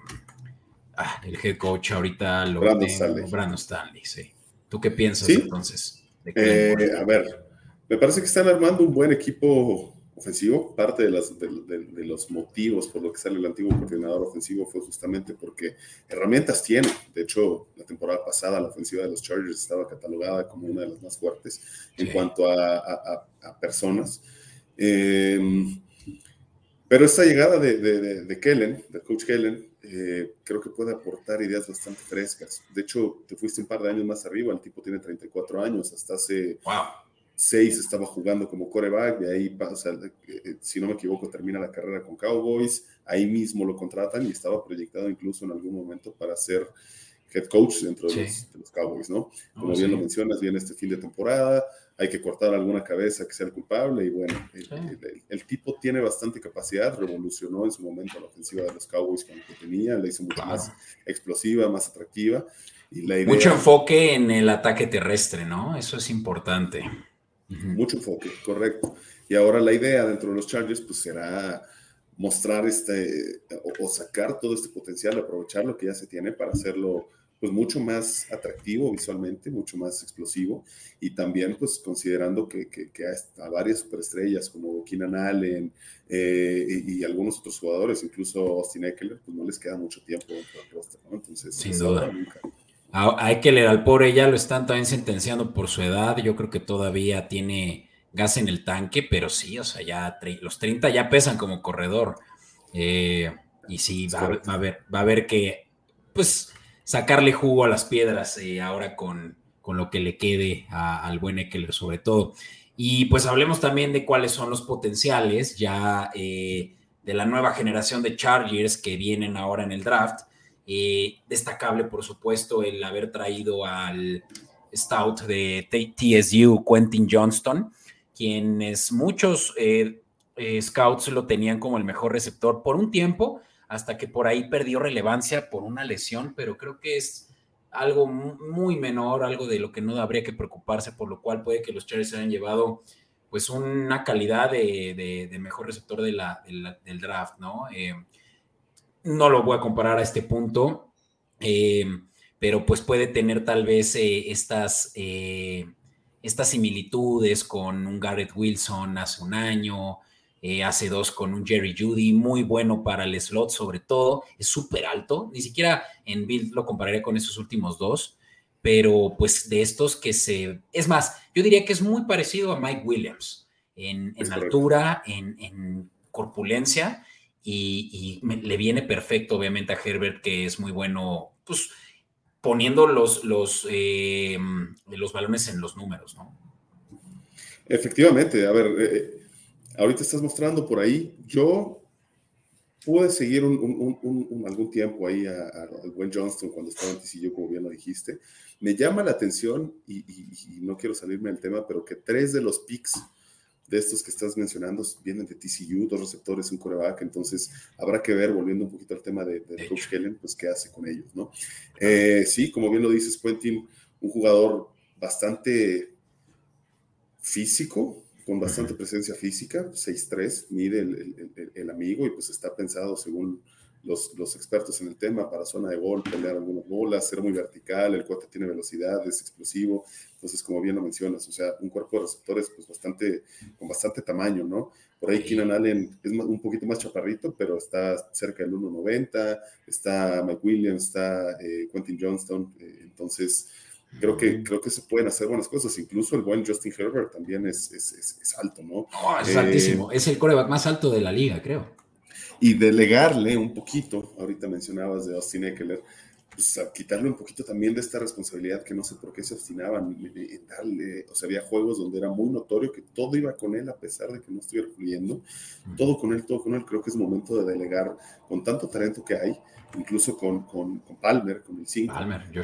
ah, el head coach ahorita lo Brandon Stanley. Brandon Stanley, sí. ¿Tú qué piensas entonces? Eh, a ver, me parece que están armando un buen equipo ofensivo. Parte de, las, de, los motivos por lo que sale el antiguo coordinador ofensivo fue justamente porque herramientas tiene. De hecho, la temporada pasada la ofensiva de los Chargers estaba catalogada como una de las más fuertes en cuanto a, a personas. Eh, pero esta llegada de, de, de Kellen, de coach Kellen, eh, creo que puede aportar ideas bastante frescas. De hecho, te fuiste un par de años más arriba, el tipo tiene 34 años, hasta hace wow. seis estaba jugando como coreback, y ahí, pasa, eh, si no me equivoco, termina la carrera con Cowboys, ahí mismo lo contratan y estaba proyectado incluso en algún momento para ser head coach dentro de, los, Cowboys, ¿no? Como bien lo mencionas, viene este fin de temporada, hay que cortar alguna cabeza que sea el culpable y bueno, el, tipo tiene bastante capacidad, revolucionó en su momento la ofensiva de los Cowboys con lo que tenía, la hizo mucho más explosiva, más atractiva. Y la mucho enfoque en el ataque terrestre, ¿no? Eso es importante. Mucho enfoque, correcto. Y ahora la idea dentro de los Chargers pues será mostrar este o, o sacar todo este potencial, aprovechar lo que ya se tiene para hacerlo pues mucho más atractivo visualmente, mucho más explosivo y también pues considerando que, que, que a varias superestrellas como Keenan Allen eh, y, algunos otros jugadores, incluso Austin Eckler, pues no les queda mucho tiempo dentro del roster, ¿no? Entonces, sin duda. A, Eckler al pobre ya lo están también sentenciando por su edad, yo creo que todavía tiene gas en el tanque, pero sí, o sea, ya los 30 ya pesan como corredor. Eh, y sí, va, va, a ver, va a ver que, pues, sacarle jugo a las piedras eh, ahora con, con, lo que le quede al buen Eckler sobre todo. Y pues hablemos también de cuáles son los potenciales ya eh, de la nueva generación de Chargers que vienen ahora en el draft. Eh, destacable, por supuesto, el haber traído al stout de TSU, Quentin Johnston, quienes muchos eh, scouts lo tenían como el mejor receptor por un tiempo, hasta que por ahí perdió relevancia por una lesión, pero creo que es algo muy menor, algo de lo que no habría que preocuparse, por lo cual puede que los Chargers hayan llevado pues una calidad de, mejor receptor del draft, ¿no? Eh, no lo voy a comparar a este punto, eh, pero pues puede tener tal vez eh, estas, estas similitudes con un Garrett Wilson hace un año, hace dos con un Jerry Judy, muy bueno para el slot sobre todo, es súper alto, ni siquiera en build lo compararía con esos últimos dos, pero pues de estos que se... Es más, yo diría que es muy parecido a Mike Williams en, altura, en, corpulencia, y, le viene perfecto obviamente a Herbert, que es muy bueno, pues poniendo los, los, eh, los balones en los números, ¿no? Efectivamente, a ver, eh, ahorita estás mostrando por ahí, yo pude seguir algún tiempo ahí al buen Johnston cuando estaba en TCU, como bien lo dijiste. Me llama la atención, y, no quiero salirme del tema, pero que tres de los picks de estos que estás mencionando vienen de TCU, dos receptores, un coreback, entonces habrá que ver, volviendo un poquito al tema de, de Coach Kellen, pues qué hace con ellos, ¿no? Eh, sí, como bien lo dices, Quentin, un jugador bastante físico, con bastante presencia física, 6'3, mide el, amigo y pues está pensado según los, los, expertos en el tema para zona de gol, pelear algunas bolas, ser muy vertical, el cuate tiene velocidad, es explosivo, entonces como bien lo mencionas, o sea, un cuerpo de receptores pues bastante, con bastante tamaño, ¿no? Por ahí Keenan Allen es un poquito más chaparrito, pero está cerca del 1.90, está Mike Williams, está eh, Quentin Johnston, eh, entonces creo que, creo que se pueden hacer buenas cosas. Incluso el buen Justin Herbert también es, es, alto, ¿no? es eh, altísimo. Es el coreback más alto de la liga, creo. Y delegarle un poquito, ahorita mencionabas de Austin Eckler, pues a quitarle un poquito también de esta responsabilidad que no sé por qué se obstinaban en darle, o sea, había juegos donde era muy notorio que todo iba con él a pesar de que no estuviera fluyendo, todo con él, todo con él, creo que es momento de delegar con tanto talento que hay, incluso con, con, Palmer, con el 5.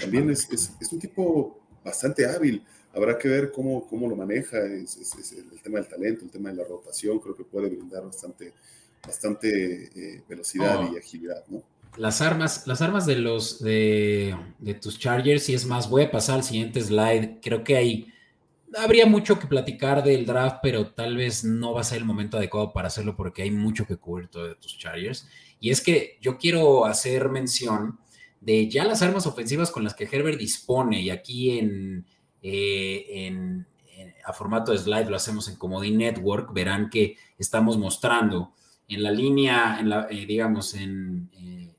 También Es, es, un tipo bastante hábil. Habrá que ver cómo, cómo lo maneja, es, el tema del talento, el tema de la rotación, creo que puede brindar bastante, bastante eh, velocidad y oh. agilidad, ¿no? Las armas, las armas de los de, tus Chargers, y es más, voy a pasar al siguiente slide. Creo que hay habría mucho que platicar del draft, pero tal vez no va a ser el momento adecuado para hacerlo porque hay mucho que cubrir todo de tus Chargers. Y es que yo quiero hacer mención de ya las armas ofensivas con las que Herbert dispone, y aquí en, eh, a formato de slide lo hacemos en Comodín Network, verán que estamos mostrando en la línea, en la, eh, digamos, en,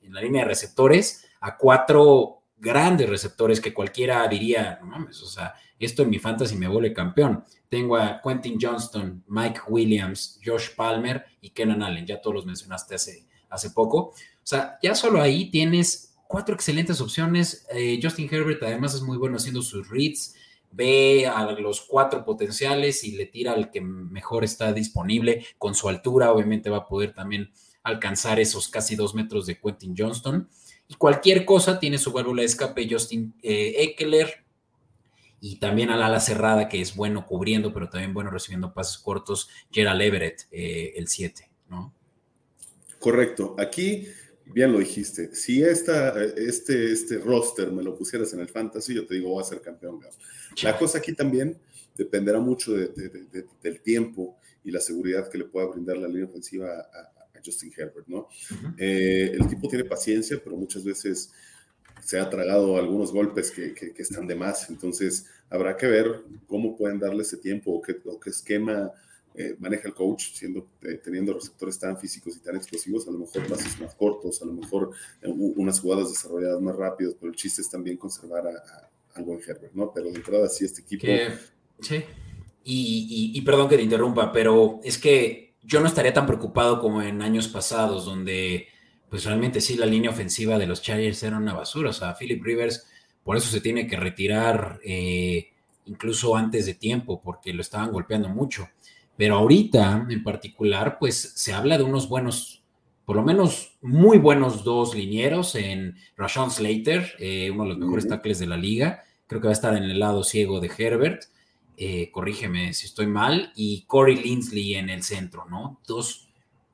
en la línea de receptores a cuatro grandes receptores que cualquiera diría, no mames, o sea, esto en mi fantasy me vuelve campeón. Tengo a Quentin Johnston, Mike Williams, Josh Palmer y Kenan Allen, ya todos los mencionaste hace, hace poco. O sea, ya solo ahí tienes cuatro excelentes opciones. Eh, Justin Herbert además es muy bueno haciendo sus reads, ve a los cuatro potenciales y le tira al que mejor está disponible. Con su altura, obviamente va a poder también alcanzar esos casi dos metros de Quentin Johnston. Y cualquier cosa tiene su válvula de escape Justin eh, Eckler, y también al ala cerrada, que es bueno cubriendo, pero también bueno recibiendo pases cortos, Gerald Everett, eh, el 7, ¿no? Correcto. Aquí, bien lo dijiste, si esta, este, este roster me lo pusieras en el fantasy, yo te digo, voy a ser campeón. La cosa aquí también dependerá mucho del tiempo y la seguridad que le pueda brindar la línea ofensiva a, Justin Herbert, ¿no? Eh, el tipo tiene paciencia, pero muchas veces se ha tragado algunos golpes que, están de más. Entonces, habrá que ver cómo pueden darle ese tiempo o qué, qué esquema eh, maneja el coach, siendo, eh, teniendo receptores tan físicos y tan explosivos, a lo mejor pases más cortos, a lo mejor unas jugadas desarrolladas más rápidas, pero el chiste es también conservar a, al buen Herbert, ¿no? Pero de entrada, sí, este equipo. sí. Y, y perdón que te interrumpa, pero es que yo no estaría tan preocupado como en años pasados, donde pues realmente sí, la línea ofensiva de los Chargers era una basura. O sea, Philip Rivers, por eso se tiene que retirar eh, incluso antes de tiempo, porque lo estaban golpeando mucho. Pero ahorita, en particular, pues se habla de unos buenos, por lo menos muy buenos dos linieros en Rashawn Slater, eh, uno de los mejores tackles de la liga. Creo que va a estar en el lado ciego de Herbert. Eh, corrígeme si estoy mal, y Corey Linsley en el centro, ¿no? Dos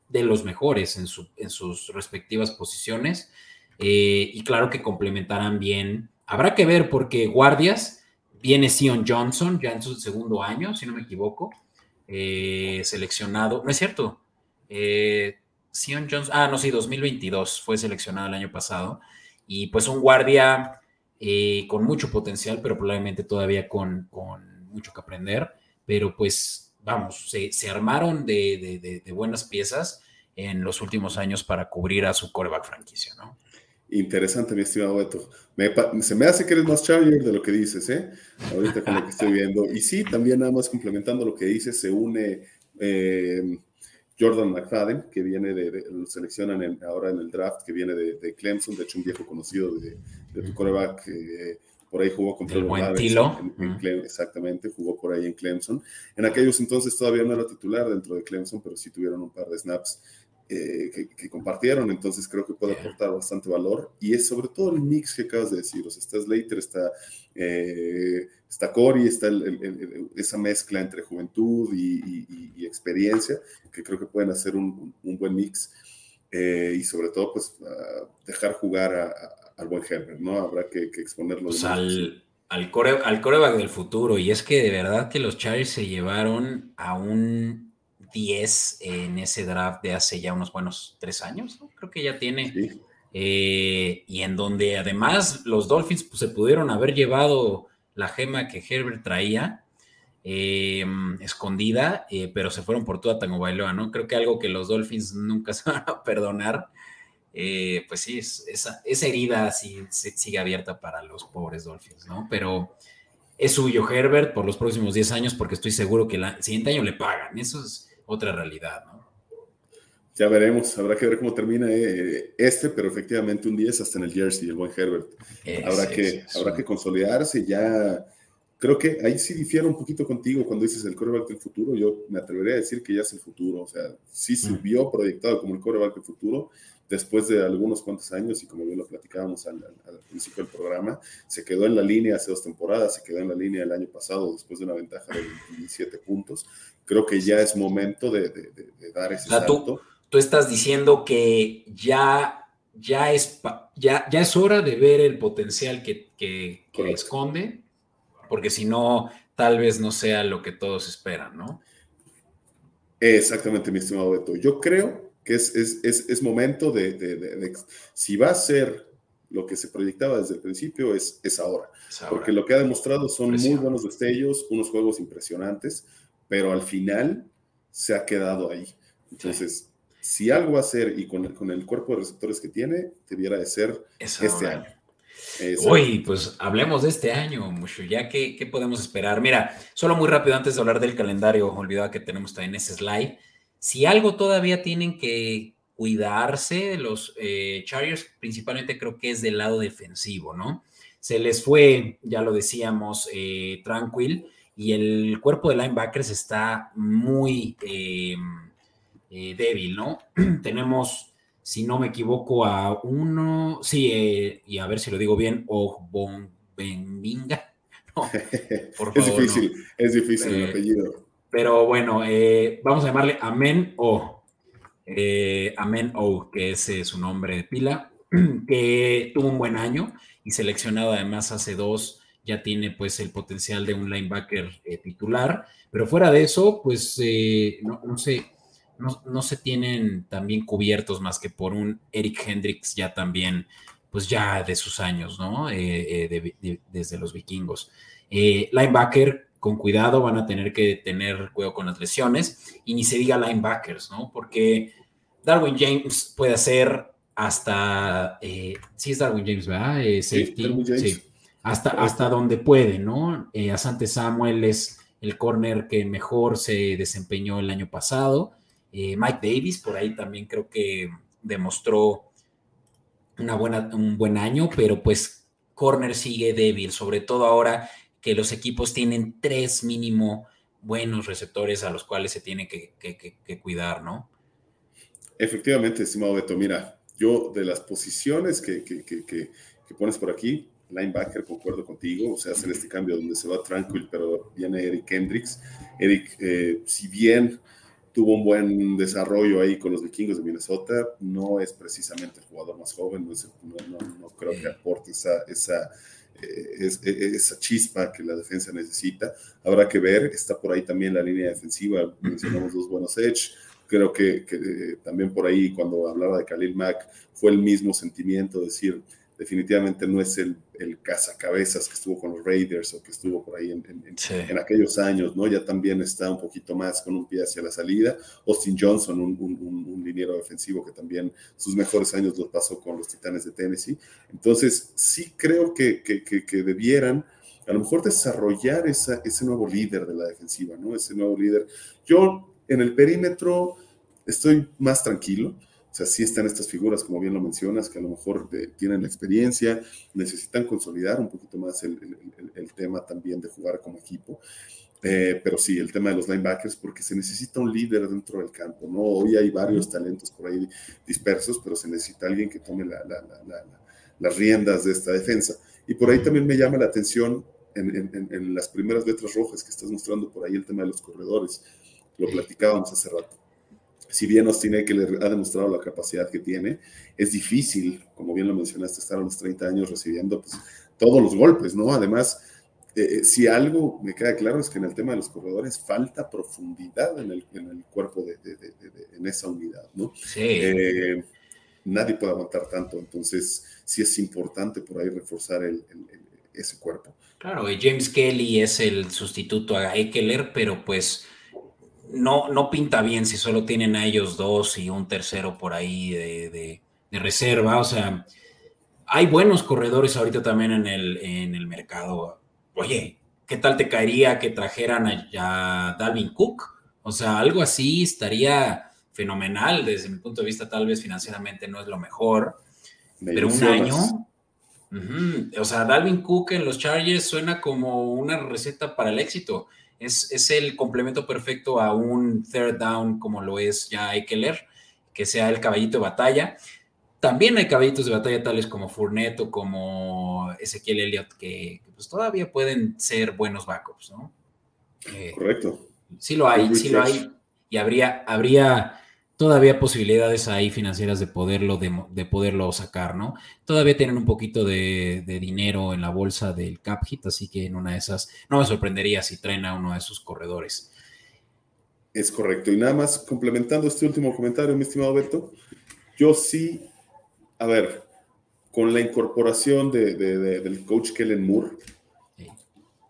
de los mejores en, en sus respectivas posiciones. Eh, y claro que complementarán bien. Habrá que ver porque guardias viene Sion Johnson, ya en su segundo año, si no me equivoco, eh, seleccionado. No es cierto. Sion Johnson, ah, no, sí, 2022 fue seleccionado el año pasado. Y pues un guardia con mucho potencial, pero probablemente todavía con mucho que aprender, pero pues vamos, se, armaron de, buenas piezas en los últimos años para cubrir a su coreback franquicia, ¿no? Interesante, mi estimado Beto. se me hace que eres más Charger de lo que dices, ¿eh? Ahorita con lo que estoy viendo. Y sí, también nada más complementando lo que dices, se une eh, Jordan McFadden, que viene de, lo seleccionan ahora en el draft, que viene de, Clemson, de hecho un viejo conocido de, tu coreback eh, por ahí jugó con el buen exactamente, jugó por ahí en Clemson. En aquellos entonces todavía no era titular dentro de Clemson, pero sí tuvieron un par de snaps eh, que, compartieron, entonces creo que puede aportar bastante valor. Y es sobre todo el mix que acabas de decir, o sea, está Slater, está, eh, está Corey, está esa mezcla entre juventud y, experiencia, que creo que pueden hacer un, buen mix. Eh, y sobre todo, pues, dejar jugar a al buen Herbert, ¿no? Habrá que, exponerlo. Pues al, al, core, al coreback del futuro. Y es que de verdad que los Chargers se llevaron a un 10 en ese draft de hace ya unos buenos tres años, ¿no? Creo que ya tiene. Eh, y en donde además los Dolphins pues, se pudieron haber llevado la gema que Herbert traía. Em, escondida, eh, pero se fueron por toda Tango Bailoa, ¿no? Creo que algo que los Dolphins nunca se van a perdonar eh, pues sí, esa, esa herida sí, sigue abierta para los pobres Dolphins, ¿no? Pero es suyo Herbert por los próximos 10 años porque estoy seguro que el siguiente año le pagan. Eso es otra realidad, ¿no? Ya veremos, habrá que ver cómo termina eh, este, pero efectivamente un 10 hasta en el jersey, el buen Herbert. habrá, que, habrá que consolidarse ya. Creo que ahí sí difiero un poquito contigo cuando dices el coreback del futuro. Yo me atrevería a decir que ya es el futuro. O sea, sí se vio proyectado como el coreback del futuro, después de algunos cuantos años, y como bien lo platicábamos al, principio del programa, se quedó en la línea hace dos temporadas, se quedó en la línea el año pasado después de una ventaja de 27 puntos. Creo que ya es momento de, dar ese salto. Tú, estás diciendo que ya, ya, es, ya, ya es hora de ver el potencial que, que, que esconde, porque si no, tal vez no sea lo que todos esperan, ¿no? Exactamente, mi estimado Beto. Yo creo que es, es, es, momento de, si va a ser lo que se proyectaba desde el principio, es, es ahora. Porque lo que ha demostrado son muy buenos destellos, unos juegos impresionantes, pero al final se ha quedado ahí. Entonces, si algo va a ser y con, con el cuerpo de receptores que tiene, debiera de ser este año. Uy, pues hablemos de este año, mucho. Ya que, ¿qué podemos esperar? Mira, solo muy rápido antes de hablar del calendario, olvidaba que tenemos también ese slide. Si algo todavía tienen que cuidarse, los eh, Chargers principalmente creo que es del lado defensivo, ¿no? Se les fue, ya lo decíamos, eh, tranquil y el cuerpo de linebackers está muy eh, débil, ¿no? Tenemos, si no me equivoco, a uno, sí, y a ver si lo digo bien, o Benvinga. es difícil, es difícil el apellido. Pero bueno, eh, vamos a llamarle Amen O. Eh, Amen O, que es eh, su nombre de pila, que tuvo un buen año y seleccionado además hace dos, ya tiene pues el potencial de un linebacker titular. Pero fuera de eso, pues no, no, se tienen también cubiertos más que por un Eric Hendricks ya también, pues ya de sus años, ¿no? desde los vikingos. linebacker con cuidado, van a tener que tener cuidado con las lesiones y ni se diga linebackers, ¿no? Porque Darwin James puede hacer hasta, eh, sí es Darwin James, ¿verdad? Eh, safety, sí, hasta, hasta donde puede, ¿no? Eh, Asante Samuel es el corner que mejor se desempeñó el año pasado. Mike Davis, por ahí también creo que demostró una buena, un buen año, pero pues corner sigue débil, sobre todo ahora que los equipos tienen tres mínimo buenos receptores a los cuales se tiene que, cuidar, ¿no? Efectivamente, estimado Beto, mira, yo de las posiciones que, pones por aquí, linebacker, concuerdo contigo, o sea, hacer este cambio donde se va Tranquil, pero viene Eric Hendricks. Eric, eh, si bien tuvo un buen desarrollo ahí con los vikingos de Minnesota, no es precisamente el jugador más joven, no, creo que aporte esa, esa, eh, esa chispa que la defensa necesita. Habrá que ver, está por ahí también la línea defensiva, mencionamos dos buenos edge, creo que, que también por ahí cuando hablaba de Khalil Mack fue el mismo sentimiento, decir, definitivamente no es el, el cazacabezas que estuvo con los Raiders o que estuvo por ahí en, en, aquellos años, ¿no? Ya también está un poquito más con un pie hacia la salida. Austin Johnson, un, un, un liniero defensivo que también sus mejores años los pasó con los Titanes de Tennessee. Entonces, sí creo que, que, que, debieran a lo mejor desarrollar esa, ese nuevo líder de la defensiva, ¿no? Ese nuevo líder. Yo en el perímetro estoy más tranquilo o sea, sí están estas figuras, como bien lo mencionas, que a lo mejor tienen la experiencia, necesitan consolidar un poquito más el, tema también de jugar como equipo. Eh, pero sí, el tema de los linebackers, porque se necesita un líder dentro del campo, ¿no? Hoy hay varios talentos por ahí dispersos, pero se necesita alguien que tome las riendas de esta defensa. Y por ahí también me llama la atención en, en, las primeras letras rojas que estás mostrando por ahí el tema de los corredores. Lo platicábamos hace rato si bien Austin le ha demostrado la capacidad que tiene, es difícil, como bien lo mencionaste, estar a los 30 años recibiendo pues, todos los golpes, ¿no? Además, eh, eh, si algo me queda claro es que en el tema de los corredores falta profundidad en el, en el cuerpo de, en esa unidad, ¿no? Sí. Eh, nadie puede aguantar tanto, entonces sí es importante por ahí reforzar el, ese cuerpo. Claro, y James Kelly es el sustituto a Eckler, pero pues no, no pinta bien si solo tienen a ellos dos y un tercero por ahí de, reserva. O sea, hay buenos corredores ahorita también en el, en el mercado. Oye, ¿qué tal te caería que trajeran a, Dalvin Cook? O sea, algo así estaría fenomenal desde mi punto de vista, tal vez financieramente no es lo mejor, pero un año, o sea, Dalvin Cook en los Chargers suena como una receta para el éxito. Es, el complemento perfecto a un third down como lo es ya Eckler, que sea el caballito de batalla. También hay caballitos de batalla tales como Fournette o como Ezequiel Elliott que, pues todavía pueden ser buenos backups, ¿no? Eh, Correcto. Sí lo hay, sí lo hay. Y habría, habría todavía posibilidades ahí financieras de poderlo, de, poderlo sacar, ¿no? Todavía tienen un poquito de, dinero en la bolsa del cap hit, así que en una de esas no me sorprendería si traen a uno de sus corredores. Es correcto. Y nada más complementando este último comentario, mi estimado Beto, yo sí, a ver, con la incorporación de, del coach Kellen Moore,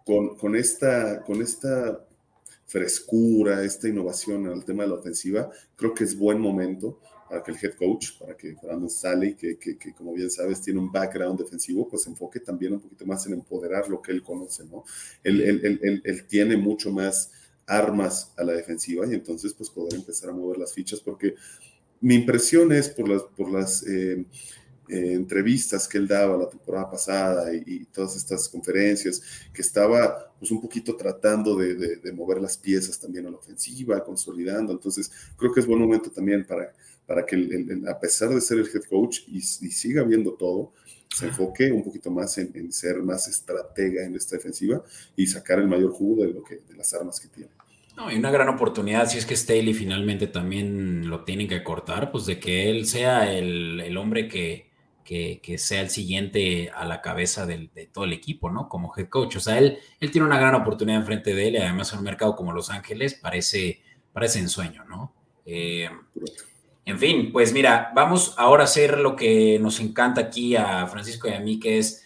con, con, esta, con esta frescura, esta innovación el tema de la ofensiva, creo que es buen momento para que el head coach, para que Brandon Sally, que, que, como bien sabes tiene un background defensivo, pues enfoque también un poquito más en empoderar lo que él conoce, ¿no? Él, él, él, tiene mucho más armas a la defensiva y entonces pues poder empezar a mover las fichas porque mi impresión es por las, por las eh, eh, entrevistas que él daba la temporada pasada y, todas estas conferencias, que estaba pues un poquito tratando de, mover las piezas también a la ofensiva, consolidando. Entonces, creo que es buen momento también para, para que, a pesar de ser el head coach y, siga viendo todo, se enfoque un poquito más en, ser más estratega en esta defensiva y sacar el mayor jugo de, lo que, de las armas que tiene. No, y una gran oportunidad, si es que Staley finalmente también lo tienen que cortar, pues de que él sea el, el hombre que, que, sea el siguiente a la cabeza de todo el equipo, ¿no? Como head coach. O sea, él, él tiene una gran oportunidad enfrente de él y además en un mercado como Los Ángeles parece, parece ensueño, ¿no? Eh, en fin, pues mira, vamos ahora a hacer lo que nos encanta aquí a Francisco y a mí, que es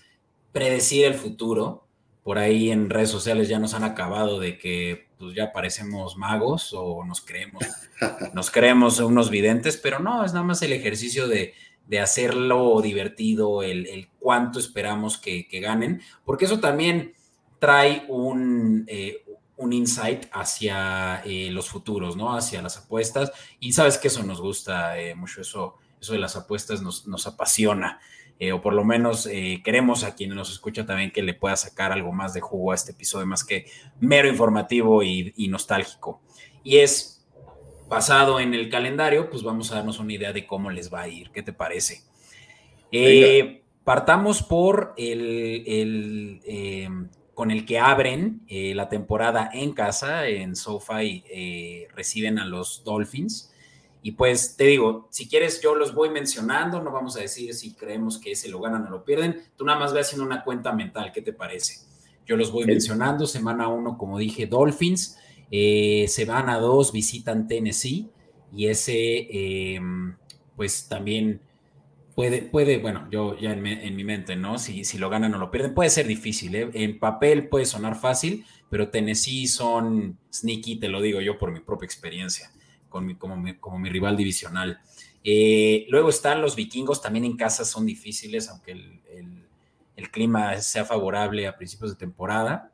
predecir el futuro. Por ahí en redes sociales ya nos han acabado de que pues ya parecemos magos o nos creemos, nos creemos unos videntes, pero no, es nada más el ejercicio de, de hacerlo divertido, el, cuánto esperamos que, ganen, porque eso también trae un, eh, un insight hacia eh, los futuros, ¿no? Hacia las apuestas. Y sabes que eso nos gusta eh, mucho, eso, eso de las apuestas nos, nos apasiona. o por lo menos queremos a quien nos escucha también que le pueda sacar algo más de jugo a este episodio, más que mero informativo y nostálgico. Y es basado en el calendario, pues vamos a darnos una idea de cómo les va a ir. ¿Qué te parece? Eh, partamos por el, em, con el que abren eh, la temporada en casa, en SoFi eh, reciben a los Dolphins. Y pues te digo, si quieres yo los voy mencionando, no vamos a decir si creemos que ese lo ganan o lo pierden, tú nada más ve haciendo una cuenta mental, ¿qué te parece? Yo los voy mencionando, semana uno, como dije, Dolphins, eh, semana dos visitan Tennessee y ese, em, pues también puede, puede, bueno, yo ya en, mi mente, ¿no? Si, si lo ganan o lo pierden, puede ser difícil, ¿eh? En papel puede sonar fácil, pero Tennessee son sneaky, te lo digo yo por mi propia experiencia con mi, como, mi, rival divisional. Eh, luego están los vikingos, también en casa son difíciles, aunque el, el, clima sea favorable a principios de temporada.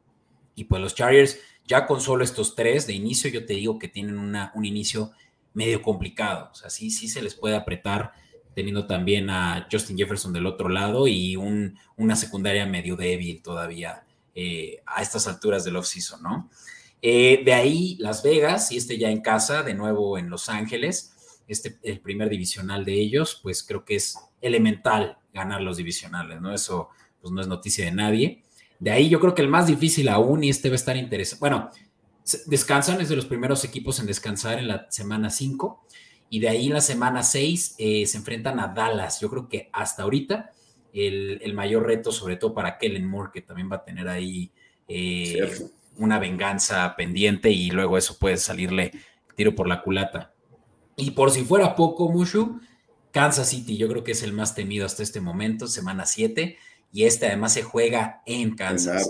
Y pues los Chargers, ya con solo estos tres de inicio, yo te digo que tienen una, un inicio medio complicado. O sea, sí, sí se les puede apretar, teniendo también a Justin Jefferson del otro lado y un, una secundaria medio débil todavía eh, a estas alturas del off-season, ¿no? Eh, de ahí Las Vegas y este ya en casa, de nuevo en Los Ángeles, este el primer divisional de ellos, pues creo que es elemental ganar los divisionales, ¿no? Eso pues no es noticia de nadie. De ahí yo creo que el más difícil aún, y este va a estar interesante, bueno, descansan, es de los primeros equipos en descansar en la semana 5, y de ahí en la semana 6 eh, se enfrentan a Dallas. Yo creo que hasta ahorita el, el, mayor reto, sobre todo para Kellen Moore, que también va a tener ahí eh, una venganza pendiente y luego eso puede salirle tiro por la culata. Y por si fuera poco, Mushu, Kansas City yo creo que es el más temido hasta este momento, semana 7, y este además se juega en Kansas.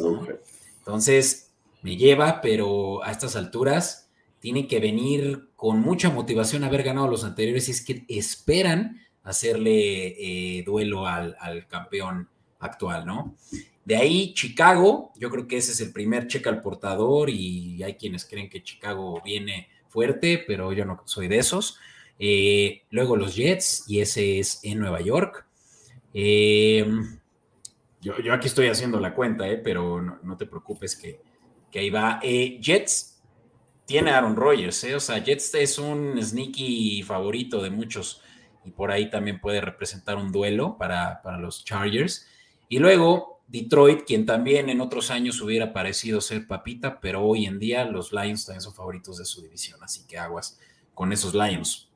Entonces, me lleva, pero a estas alturas tiene que venir con mucha motivación haber ganado los anteriores y es que esperan hacerle eh, duelo al, al campeón actual, ¿no? De ahí Chicago, yo creo que ese es el primer cheque al portador y hay quienes creen que Chicago viene fuerte, pero yo no soy de esos. Eh, luego los Jets y ese es en Nueva York. Em, yo, aquí estoy haciendo la cuenta, eh, pero no, te preocupes que, ahí va. Eh, Jets tiene Aaron Rodgers, o sea, Jets es un sneaky favorito de muchos y por ahí también puede representar un duelo para, para los Chargers. Y luego Detroit, quien también en otros años hubiera parecido ser papita, pero hoy en día los Lions también son favoritos de su división, así que aguas con esos Lions.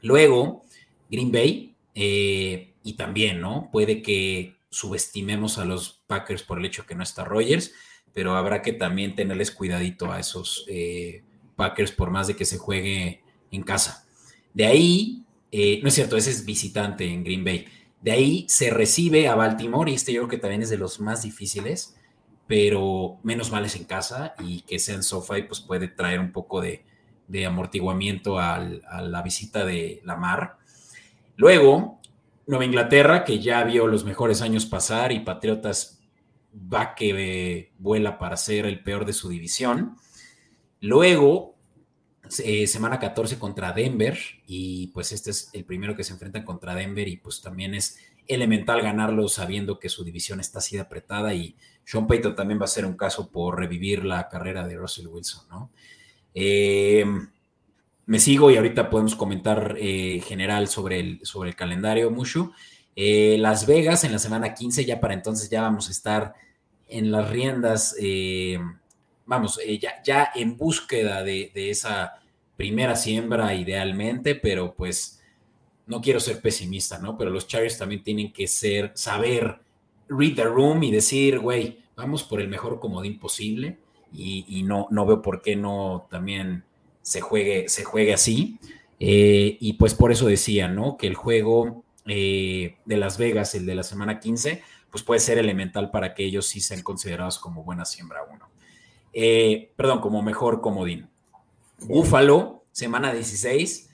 Luego, Green Bay, eh, y también, ¿no? Puede que subestimemos a los Packers por el hecho que no está Rogers, pero habrá que también tenerles cuidadito a esos eh, Packers por más de que se juegue en casa. De ahí, eh, no es cierto, ese es visitante en Green Bay. De ahí se recibe a Baltimore y este yo creo que también es de los más difíciles, pero menos mal es en casa y que sea en SoFi pues puede traer un poco de, amortiguamiento a la visita de Lamar. Luego, Nueva Inglaterra, que ya vio los mejores años pasar y Patriotas va que vuela para ser el peor de su división. Luego, eh, semana 14 contra Denver y pues este es el primero que se enfrentan contra Denver y pues también es elemental ganarlo sabiendo que su división está así apretada y Sean Payton también va a ser un caso por revivir la carrera de Russell Wilson, ¿no? Eh, me sigo y ahorita podemos comentar eh, general sobre el, sobre el calendario, Mushu. Las Vegas en la semana 15, ya para entonces ya vamos a estar en las riendas vamos, eh, ya, en búsqueda de, esa primera siembra idealmente, pero pues no quiero ser pesimista, ¿no? Pero los Chargers también tienen que ser, saber read the room y decir, güey, vamos por el mejor comodín posible y, no, no veo por qué no también se juegue, se juegue así. Eh, y pues por eso decía, ¿no? Que el juego eh, de Las Vegas, el de la semana 15, pues puede ser elemental para que ellos sí sean considerados como buena siembra uno. Eh, perdón, como mejor comodín. Búfalo, semana 16.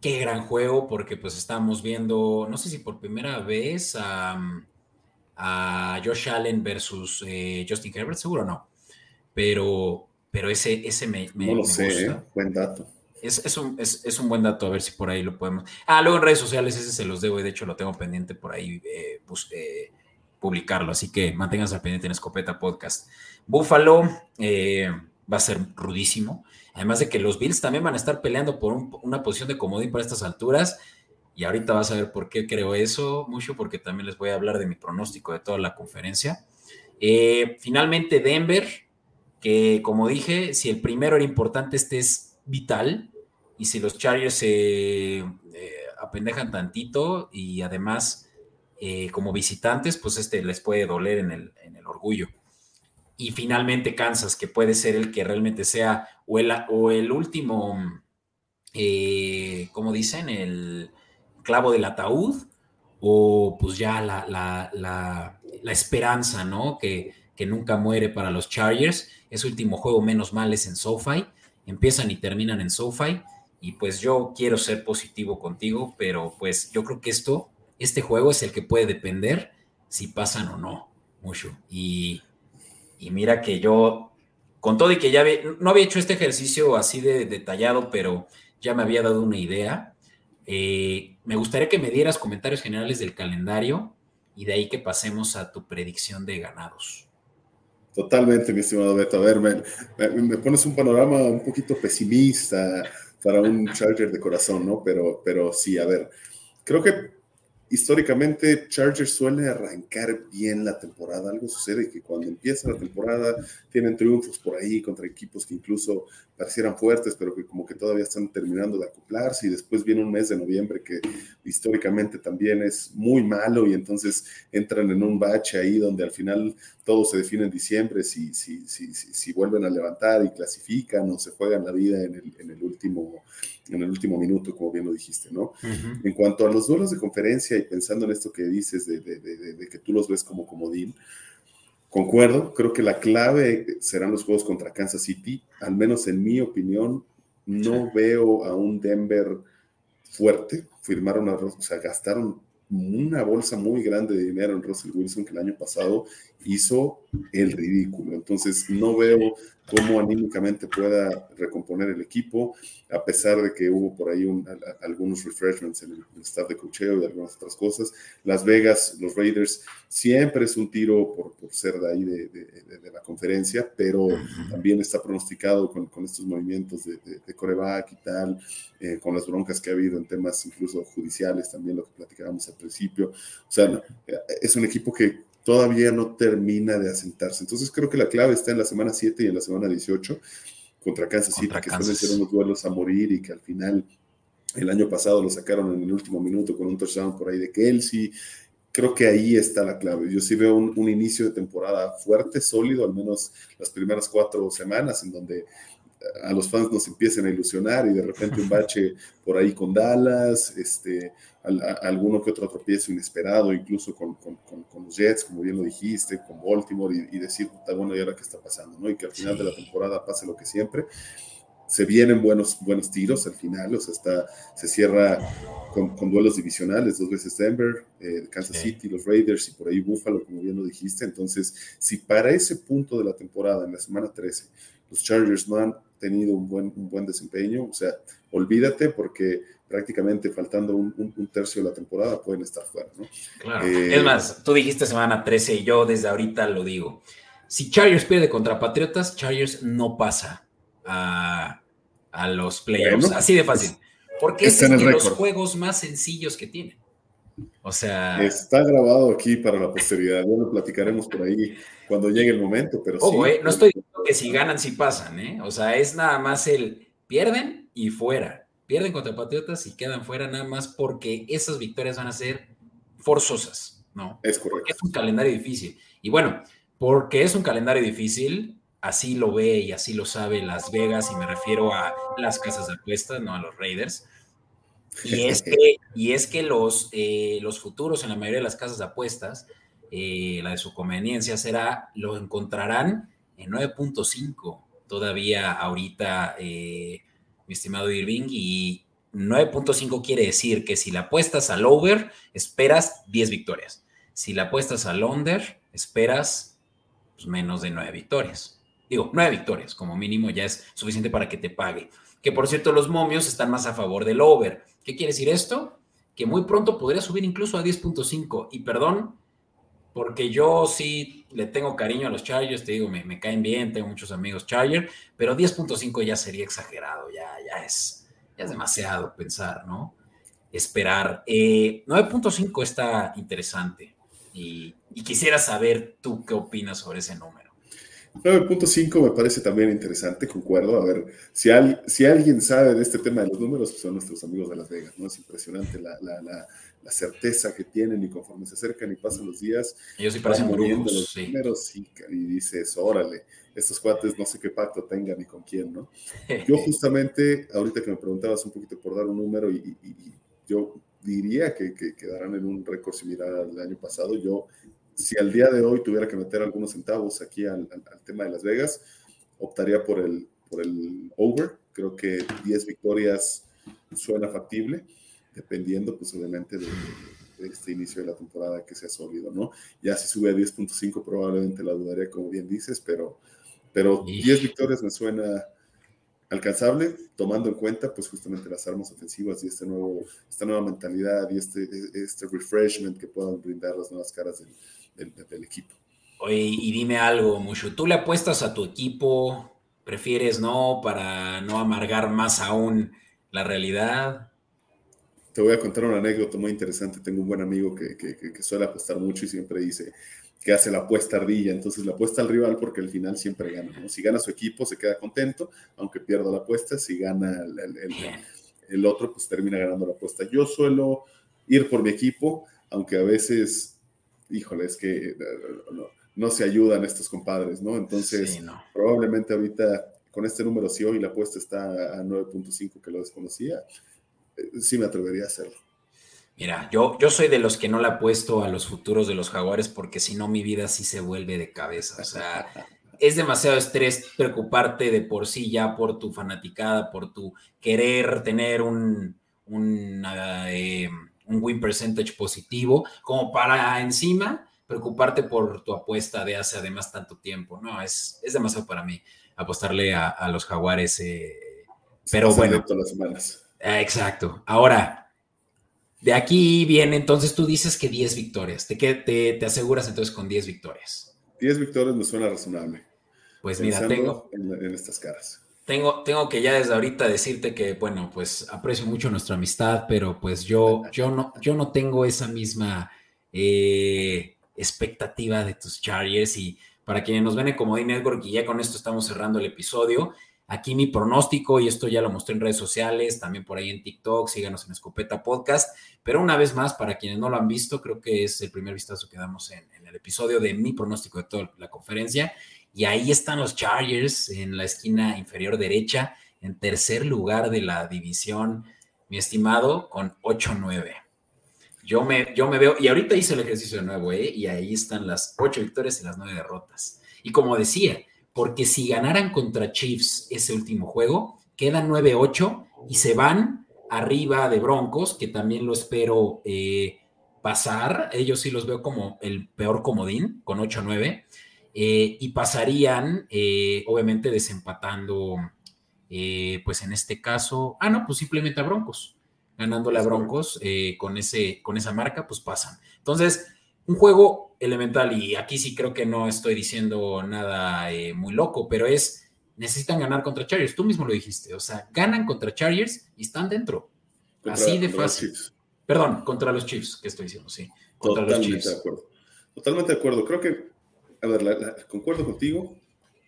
Qué gran juego, porque pues estamos viendo, no sé si por primera vez a, Josh Allen versus eh, Justin Herbert, seguro no. Pero, pero ese, ese me, me, no lo sé, ¿eh? buen dato. Es, un, es, un, buen dato, a ver si por ahí lo podemos. Ah, luego en redes sociales, ese se los debo y de hecho lo tengo pendiente por ahí pues, publicarlo, así que manténganse al pendiente en Escopeta Podcast. Buffalo eh, va a ser rudísimo. Además de que los Bills también van a estar peleando por una posición de comodín para estas alturas. Y ahorita vas a ver por qué creo eso, mucho, porque también les voy a hablar de mi pronóstico de toda la conferencia. Eh, finalmente, Denver, que como dije, si el primero era importante, este es vital. Y si los Chargers se eh, apendejan tantito y además eh, como visitantes, pues este les puede doler en el, en el orgullo. Y finalmente Kansas, que puede ser el que realmente sea o el, o el último, eh, como dicen, el clavo del ataúd, o pues ya la, la, la, la esperanza, ¿no? Que, que, nunca muere para los Chargers. Ese último juego, menos mal, es en SoFi. Empiezan y terminan en SoFi. Y pues yo quiero ser positivo contigo, pero pues yo creo que esto, este juego es el que puede depender si pasan o no, mucho. Y mira que yo, con todo y que ya no había hecho este ejercicio así de detallado, pero ya me había dado una idea. Eh, me gustaría que me dieras comentarios generales del calendario y de ahí que pasemos a tu predicción de ganados. Totalmente, mi estimado Beto. A ver, me, me, pones un panorama un poquito pesimista para un Charger de corazón, ¿no? Pero, pero sí, a ver, creo que históricamente Chargers suele arrancar bien la temporada. Algo sucede que cuando empieza la temporada tienen triunfos por ahí contra equipos que incluso parecieran fuertes, pero que como que todavía están terminando de acoplarse y después viene un mes de noviembre que históricamente también es muy malo y entonces entran en un bache ahí donde al final todo se define en diciembre si, si, si, si, vuelven a levantar y clasifican o se juegan la vida en el, en el último en el último minuto, como bien lo dijiste, ¿no? En cuanto a los duelos de conferencia y pensando en esto que dices de, de, de, de que tú los ves como comodín, Concuerdo, creo que la clave serán los juegos contra Kansas City. Al menos en mi opinión, no veo a un Denver fuerte. Firmaron, a, o sea, gastaron una bolsa muy grande de dinero en Russell Wilson que el año pasado hizo el ridículo. Entonces, no veo cómo anímicamente pueda recomponer el equipo, a pesar de que hubo por ahí algunos refreshments en el, staff de cocheo y algunas otras cosas. Las Vegas, los Raiders, siempre es un tiro por, ser de ahí de, la conferencia, pero también está pronosticado con, estos movimientos de, coreback y tal, eh, con las broncas que ha habido en temas incluso judiciales, también lo que platicábamos al principio. O sea, es un equipo que todavía no termina de asentarse. Entonces creo que la clave está en la semana 7 y en la semana 18 contra Kansas City, que suelen ser unos duelos a morir y que al final el año pasado lo sacaron en el último minuto con un touchdown por ahí de Kelsey. Creo que ahí está la clave. Yo sí veo un, un inicio de temporada fuerte, sólido, al menos las primeras cuatro semanas, en donde a los fans nos empiecen a ilusionar y de repente un bache por ahí con Dallas, este, alguno que otro tropiezo inesperado, incluso con, con, los Jets, como bien lo dijiste, con Baltimore y, decir, está bueno, ¿y ahora qué está pasando? ¿no? Y que al final de la temporada pase lo que siempre. Se vienen buenos, buenos tiros al final, o sea, está, se cierra con, duelos divisionales, dos veces Denver, eh, Kansas City, los Raiders y por ahí Buffalo, como bien lo dijiste. Entonces, si para ese punto de la temporada, en la semana 13, los Chargers no han tenido un buen, un buen desempeño. O sea, olvídate porque prácticamente faltando un, tercio de la temporada pueden estar fuera, ¿no? Claro. Eh, es más, tú dijiste semana 13 y yo desde ahorita lo digo. Si Chargers pierde contra Patriotas, Chargers no pasa a, los playoffs. Así de fácil. Porque es de los juegos más sencillos que tienen. O sea. Está grabado aquí para la posteridad. Ya lo platicaremos por ahí cuando llegue el momento, pero sí. Eh, no estoy diciendo que si ganan, si pasan, ¿eh? O sea, es nada más el pierden y fuera. Pierden contra Patriotas y quedan fuera nada más porque esas victorias van a ser forzosas, ¿no? Es correcto. es un calendario difícil. Y bueno, porque es un calendario difícil, así lo ve y así lo sabe Las Vegas, y me refiero a las casas de apuestas, no a los Raiders. Y es que, y es que los, eh, los futuros en la mayoría de las casas de apuestas eh, la de su conveniencia será, lo encontrarán en 9.5 todavía ahorita, eh, mi estimado Irving, y 9.5 quiere decir que si la apuestas al over, esperas 10 victorias. Si la apuestas al under, esperas pues, menos de 9 victorias. Digo, 9 victorias como mínimo ya es suficiente para que te pague. Que por cierto, los momios están más a favor del over. ¿Qué quiere decir esto? Que muy pronto podría subir incluso a 10.5. Y perdón, porque yo sí le tengo cariño a los Chargers, te digo, me, caen bien, tengo muchos amigos Chargers, pero 10.5 ya sería exagerado, ya, ya, es, es demasiado pensar, ¿no? esperar. 9.5 eh, está interesante y, quisiera saber tú qué opinas sobre ese número. 9.5 me parece también interesante, concuerdo. A ver, si, si alguien sabe de este tema de los números, pues son nuestros amigos de Las Vegas, ¿no? Es impresionante la, certeza que tienen y conforme se acercan y pasan los días, ellos sí parecen brujos, los números y, dices, órale, estos cuates no sé qué pacto tengan ni con quién, ¿no? Yo justamente, ahorita que me preguntabas un poquito por dar un número y yo diría que, quedarán en un récord similar al año pasado. Yo, si al día de hoy tuviera que meter algunos centavos aquí al, tema de Las Vegas, optaría por el, por el over. Creo que 10 victorias suena factible, dependiendo pues obviamente de, este inicio de la temporada que sea sólido, ¿no? Ya si sube a 10.5 probablemente la dudaría, como bien dices, pero, pero 10 victorias me suena alcanzable, tomando en cuenta pues justamente las armas ofensivas y este nuevo, esta nueva mentalidad y este, este refreshment que puedan brindar las nuevas caras del, del, equipo. Oye, y dime algo, Mucho, ¿tú le apuestas a tu equipo? ¿Prefieres no para no amargar más aún la realidad? Te voy a contar una anécdota muy interesante. Tengo un buen amigo que, que, que suele apostar mucho y siempre dice, que hace la apuesta ardilla. Entonces la apuesta al rival porque al final siempre gana. Si gana su equipo se queda contento, aunque pierda la apuesta. Si gana el, otro, pues termina ganando la apuesta. Yo suelo ir por mi equipo, aunque a veces, híjole, es que no, se ayudan estos compadres, ¿no? Entonces, probablemente ahorita con este número, si hoy la apuesta está a 9.5 que lo desconocía, eh, sí me atrevería a hacerlo. Mira, yo, yo soy de los que no le apuesto a los futuros de los jaguares porque si no mi vida sí se vuelve de cabeza. O sea, es demasiado estrés preocuparte de por sí ya por tu fanaticada, por tu querer tener un, un, eh, un win percentage positivo, como para encima preocuparte por tu apuesta de hace además tanto tiempo. No, es, es demasiado para mí apostarle a, los jaguares. Eh, pero bueno. Todas las semanas. Exacto. Ahora, de aquí viene, entonces tú dices que 10 victorias. ¿Te, te, te aseguras entonces con 10 victorias? 10 victorias me suena razonable. Pues mira, tengo. En, estas caras. Tengo, tengo que ya desde ahorita decirte que, bueno, pues aprecio mucho nuestra amistad, pero pues yo, yo, no, yo no tengo esa misma eh, expectativa de tus Chargers. Y para quienes nos ven en Comodín Network, y ya con esto estamos cerrando el episodio, Aquí mi pronóstico, y esto ya lo mostré en redes sociales, también por ahí en TikTok, síganos en Escopeta Podcast, pero una vez más, para quienes no lo han visto, creo que es el primer vistazo que damos en, el episodio de mi pronóstico de toda la conferencia, y ahí están los Chargers en la esquina inferior derecha, en tercer lugar de la división, mi estimado, con 8-9. Yo me, yo me veo, y ahorita hice el ejercicio de nuevo, ¿eh? y ahí están las ocho victorias y las nueve derrotas. Y como decía, porque si ganaran contra Chiefs ese último juego, quedan 9-8 y se van arriba de Broncos, que también lo espero eh, pasar. Ellos sí los veo como el peor comodín, con 8-9, eh, y pasarían, eh, obviamente, desempatando, pues en este caso, ah, no, pues simplemente a Broncos. Ganándole a Broncos con, ese, con esa marca, pues pasan. Entonces, un juego elemental, y aquí sí creo que no estoy diciendo nada eh, muy loco, pero es, necesitan ganar contra Chargers. Tú mismo lo dijiste, o sea, ganan contra Chargers y están dentro. Así de fácil. Perdón, contra los Chiefs, que estoy diciendo, sí. Contra Totalmente los Chiefs. de acuerdo. Totalmente de acuerdo. Creo que, a ver, concuerdo contigo.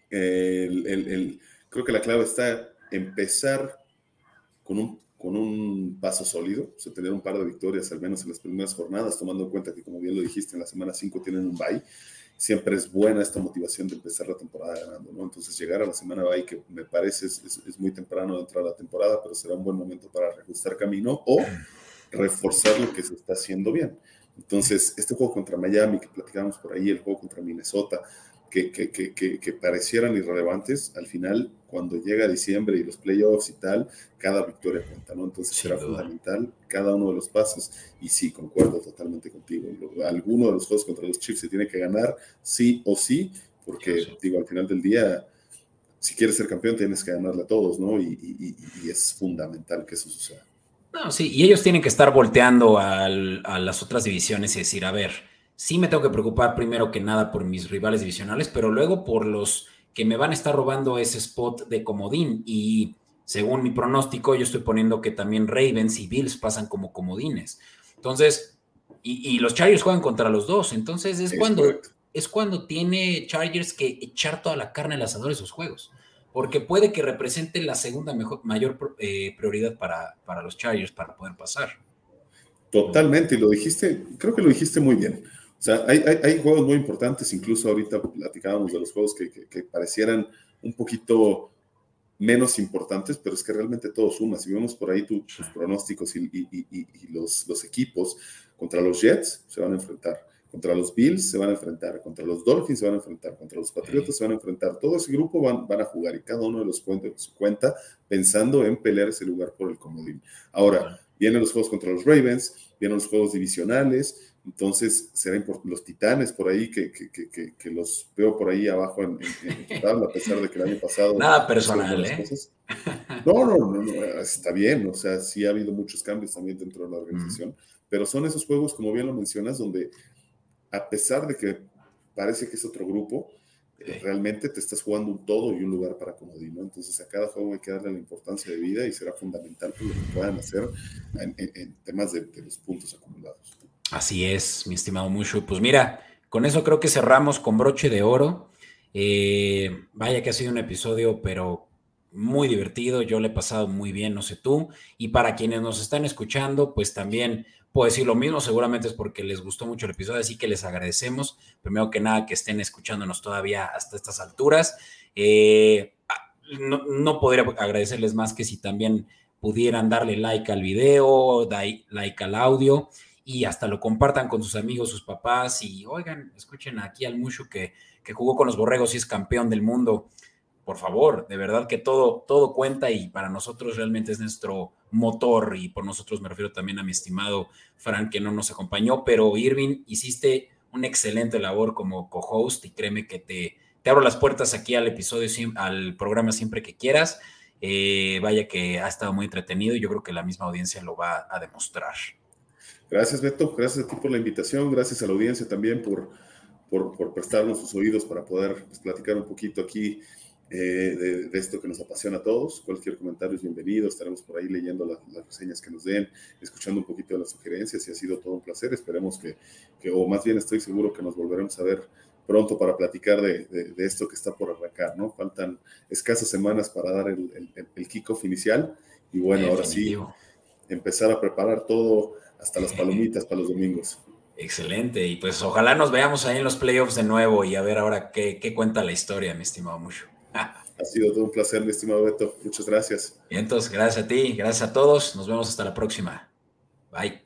creo que la clave está empezar con un con un paso sólido, o sea, tener un par de victorias al menos en las primeras jornadas, tomando en cuenta que, como bien lo dijiste, en la semana 5 tienen un bye, siempre es buena esta motivación de empezar la temporada ganando, ¿no? Entonces, llegar a la semana bye, que me parece es, muy temprano de entrar a la temporada, pero será un buen momento para reajustar camino o reforzar lo que se está haciendo bien. Entonces, este juego contra Miami que platicamos por ahí, el juego contra Minnesota, que, que, que, que, parecieran irrelevantes, al final, cuando llega diciembre y los playoffs y tal, cada victoria cuenta, ¿no? Entonces será fundamental cada uno de los pasos. Y sí, concuerdo totalmente contigo. Alguno de los juegos contra los Chiefs se tiene que ganar, sí o sí, porque, digo, al final del día, si quieres ser campeón, tienes que ganarle a todos, ¿no? Y, y, es fundamental que eso suceda. No, sí, y ellos tienen que estar volteando a las otras divisiones y decir, a ver, sí me tengo que preocupar primero que nada por mis rivales divisionales, pero luego por los que me van a estar robando ese spot de comodín. Y según mi pronóstico, yo estoy poniendo que también Ravens y Bills pasan como comodines. Entonces, y, los Chargers juegan contra los dos. Entonces es, cuando, es cuando tiene Chargers que echar toda la carne al asador de esos juegos. Porque puede que represente la segunda mejor, mayor eh, prioridad para, para los Chargers para poder pasar. Totalmente, y lo dijiste, creo que lo dijiste muy bien. O sea, hay, hay, juegos muy importantes, incluso ahorita platicábamos de los juegos que, que, parecieran un poquito menos importantes, pero es que realmente todo suma. Si vemos por ahí tus pronósticos y, y, y, los, los, equipos contra los Jets, se van a enfrentar. Contra los Bills se van a enfrentar, contra los Dolphins se van a enfrentar, contra los Patriotas se van a enfrentar. Todo ese grupo van, van a jugar y cada uno de los cuenta su cuenta pensando en pelear ese lugar por el comodín. Ahora, vienen los juegos contra los Ravens, vienen los juegos divisionales, entonces será importante. Los Titanes por ahí, que, que, que, que, los veo por ahí abajo en, en, tabla, a pesar de que el año pasado... Nada personal, ¿eh? No, no, no, no, está bien, o sea, sí ha habido muchos cambios también dentro de la organización, pero son esos juegos, como bien lo mencionas, donde a pesar de que parece que es otro grupo, realmente te estás jugando un todo y un lugar para comodino. Entonces a cada juego hay que darle la importancia de vida y será fundamental por lo que puedan hacer en, temas de, los puntos acumulados. Así es, mi estimado Mushu. Pues mira, con eso creo que cerramos con broche de oro. Eh, vaya que ha sido un episodio, pero muy divertido. Yo le he pasado muy bien, no sé tú. Y para quienes nos están escuchando, pues también puedo decir lo mismo, seguramente es porque les gustó mucho el episodio, así que les agradecemos, primero que nada, que estén escuchándonos todavía hasta estas alturas. Eh, ah, no, podría agradecerles más que si también pudieran darle like al video, like al audio y hasta lo compartan con sus amigos, sus papás y oigan, escuchen aquí al Mushu que, que jugó con los borregos y es campeón del mundo. Por favor, de verdad que todo, todo cuenta y para nosotros realmente es nuestro motor y por nosotros me refiero también a mi estimado Frank que no nos acompañó, pero Irving, hiciste una excelente labor como co-host y créeme que te, te abro las puertas aquí al episodio, al programa siempre que quieras. Eh, vaya que ha estado muy entretenido y yo creo que la misma audiencia lo va a demostrar. Gracias, Beto. Gracias a ti por la invitación. Gracias a la audiencia también por, por, prestarnos sus oídos para poder pues, platicar un poquito aquí eh, de, esto que nos apasiona a todos. Cualquier comentario es bienvenido. Estaremos por ahí leyendo las reseñas que nos den, escuchando un poquito de las sugerencias y ha sido todo un placer. Esperemos que, que o más bien estoy seguro que nos volveremos a ver pronto para platicar de, de, esto que está por arrancar, ¿no? Faltan escasas semanas para dar el, el, el kickoff inicial y bueno, ahora sí, empezar a preparar todo hasta las palomitas para los domingos. Excelente, y pues ojalá nos veamos ahí en los playoffs de nuevo y a ver ahora qué, qué cuenta la historia, mi estimado Mucho. Ha sido todo un placer, mi estimado Beto. Muchas gracias. Y entonces, gracias a ti, gracias a todos. Nos vemos hasta la próxima. Bye.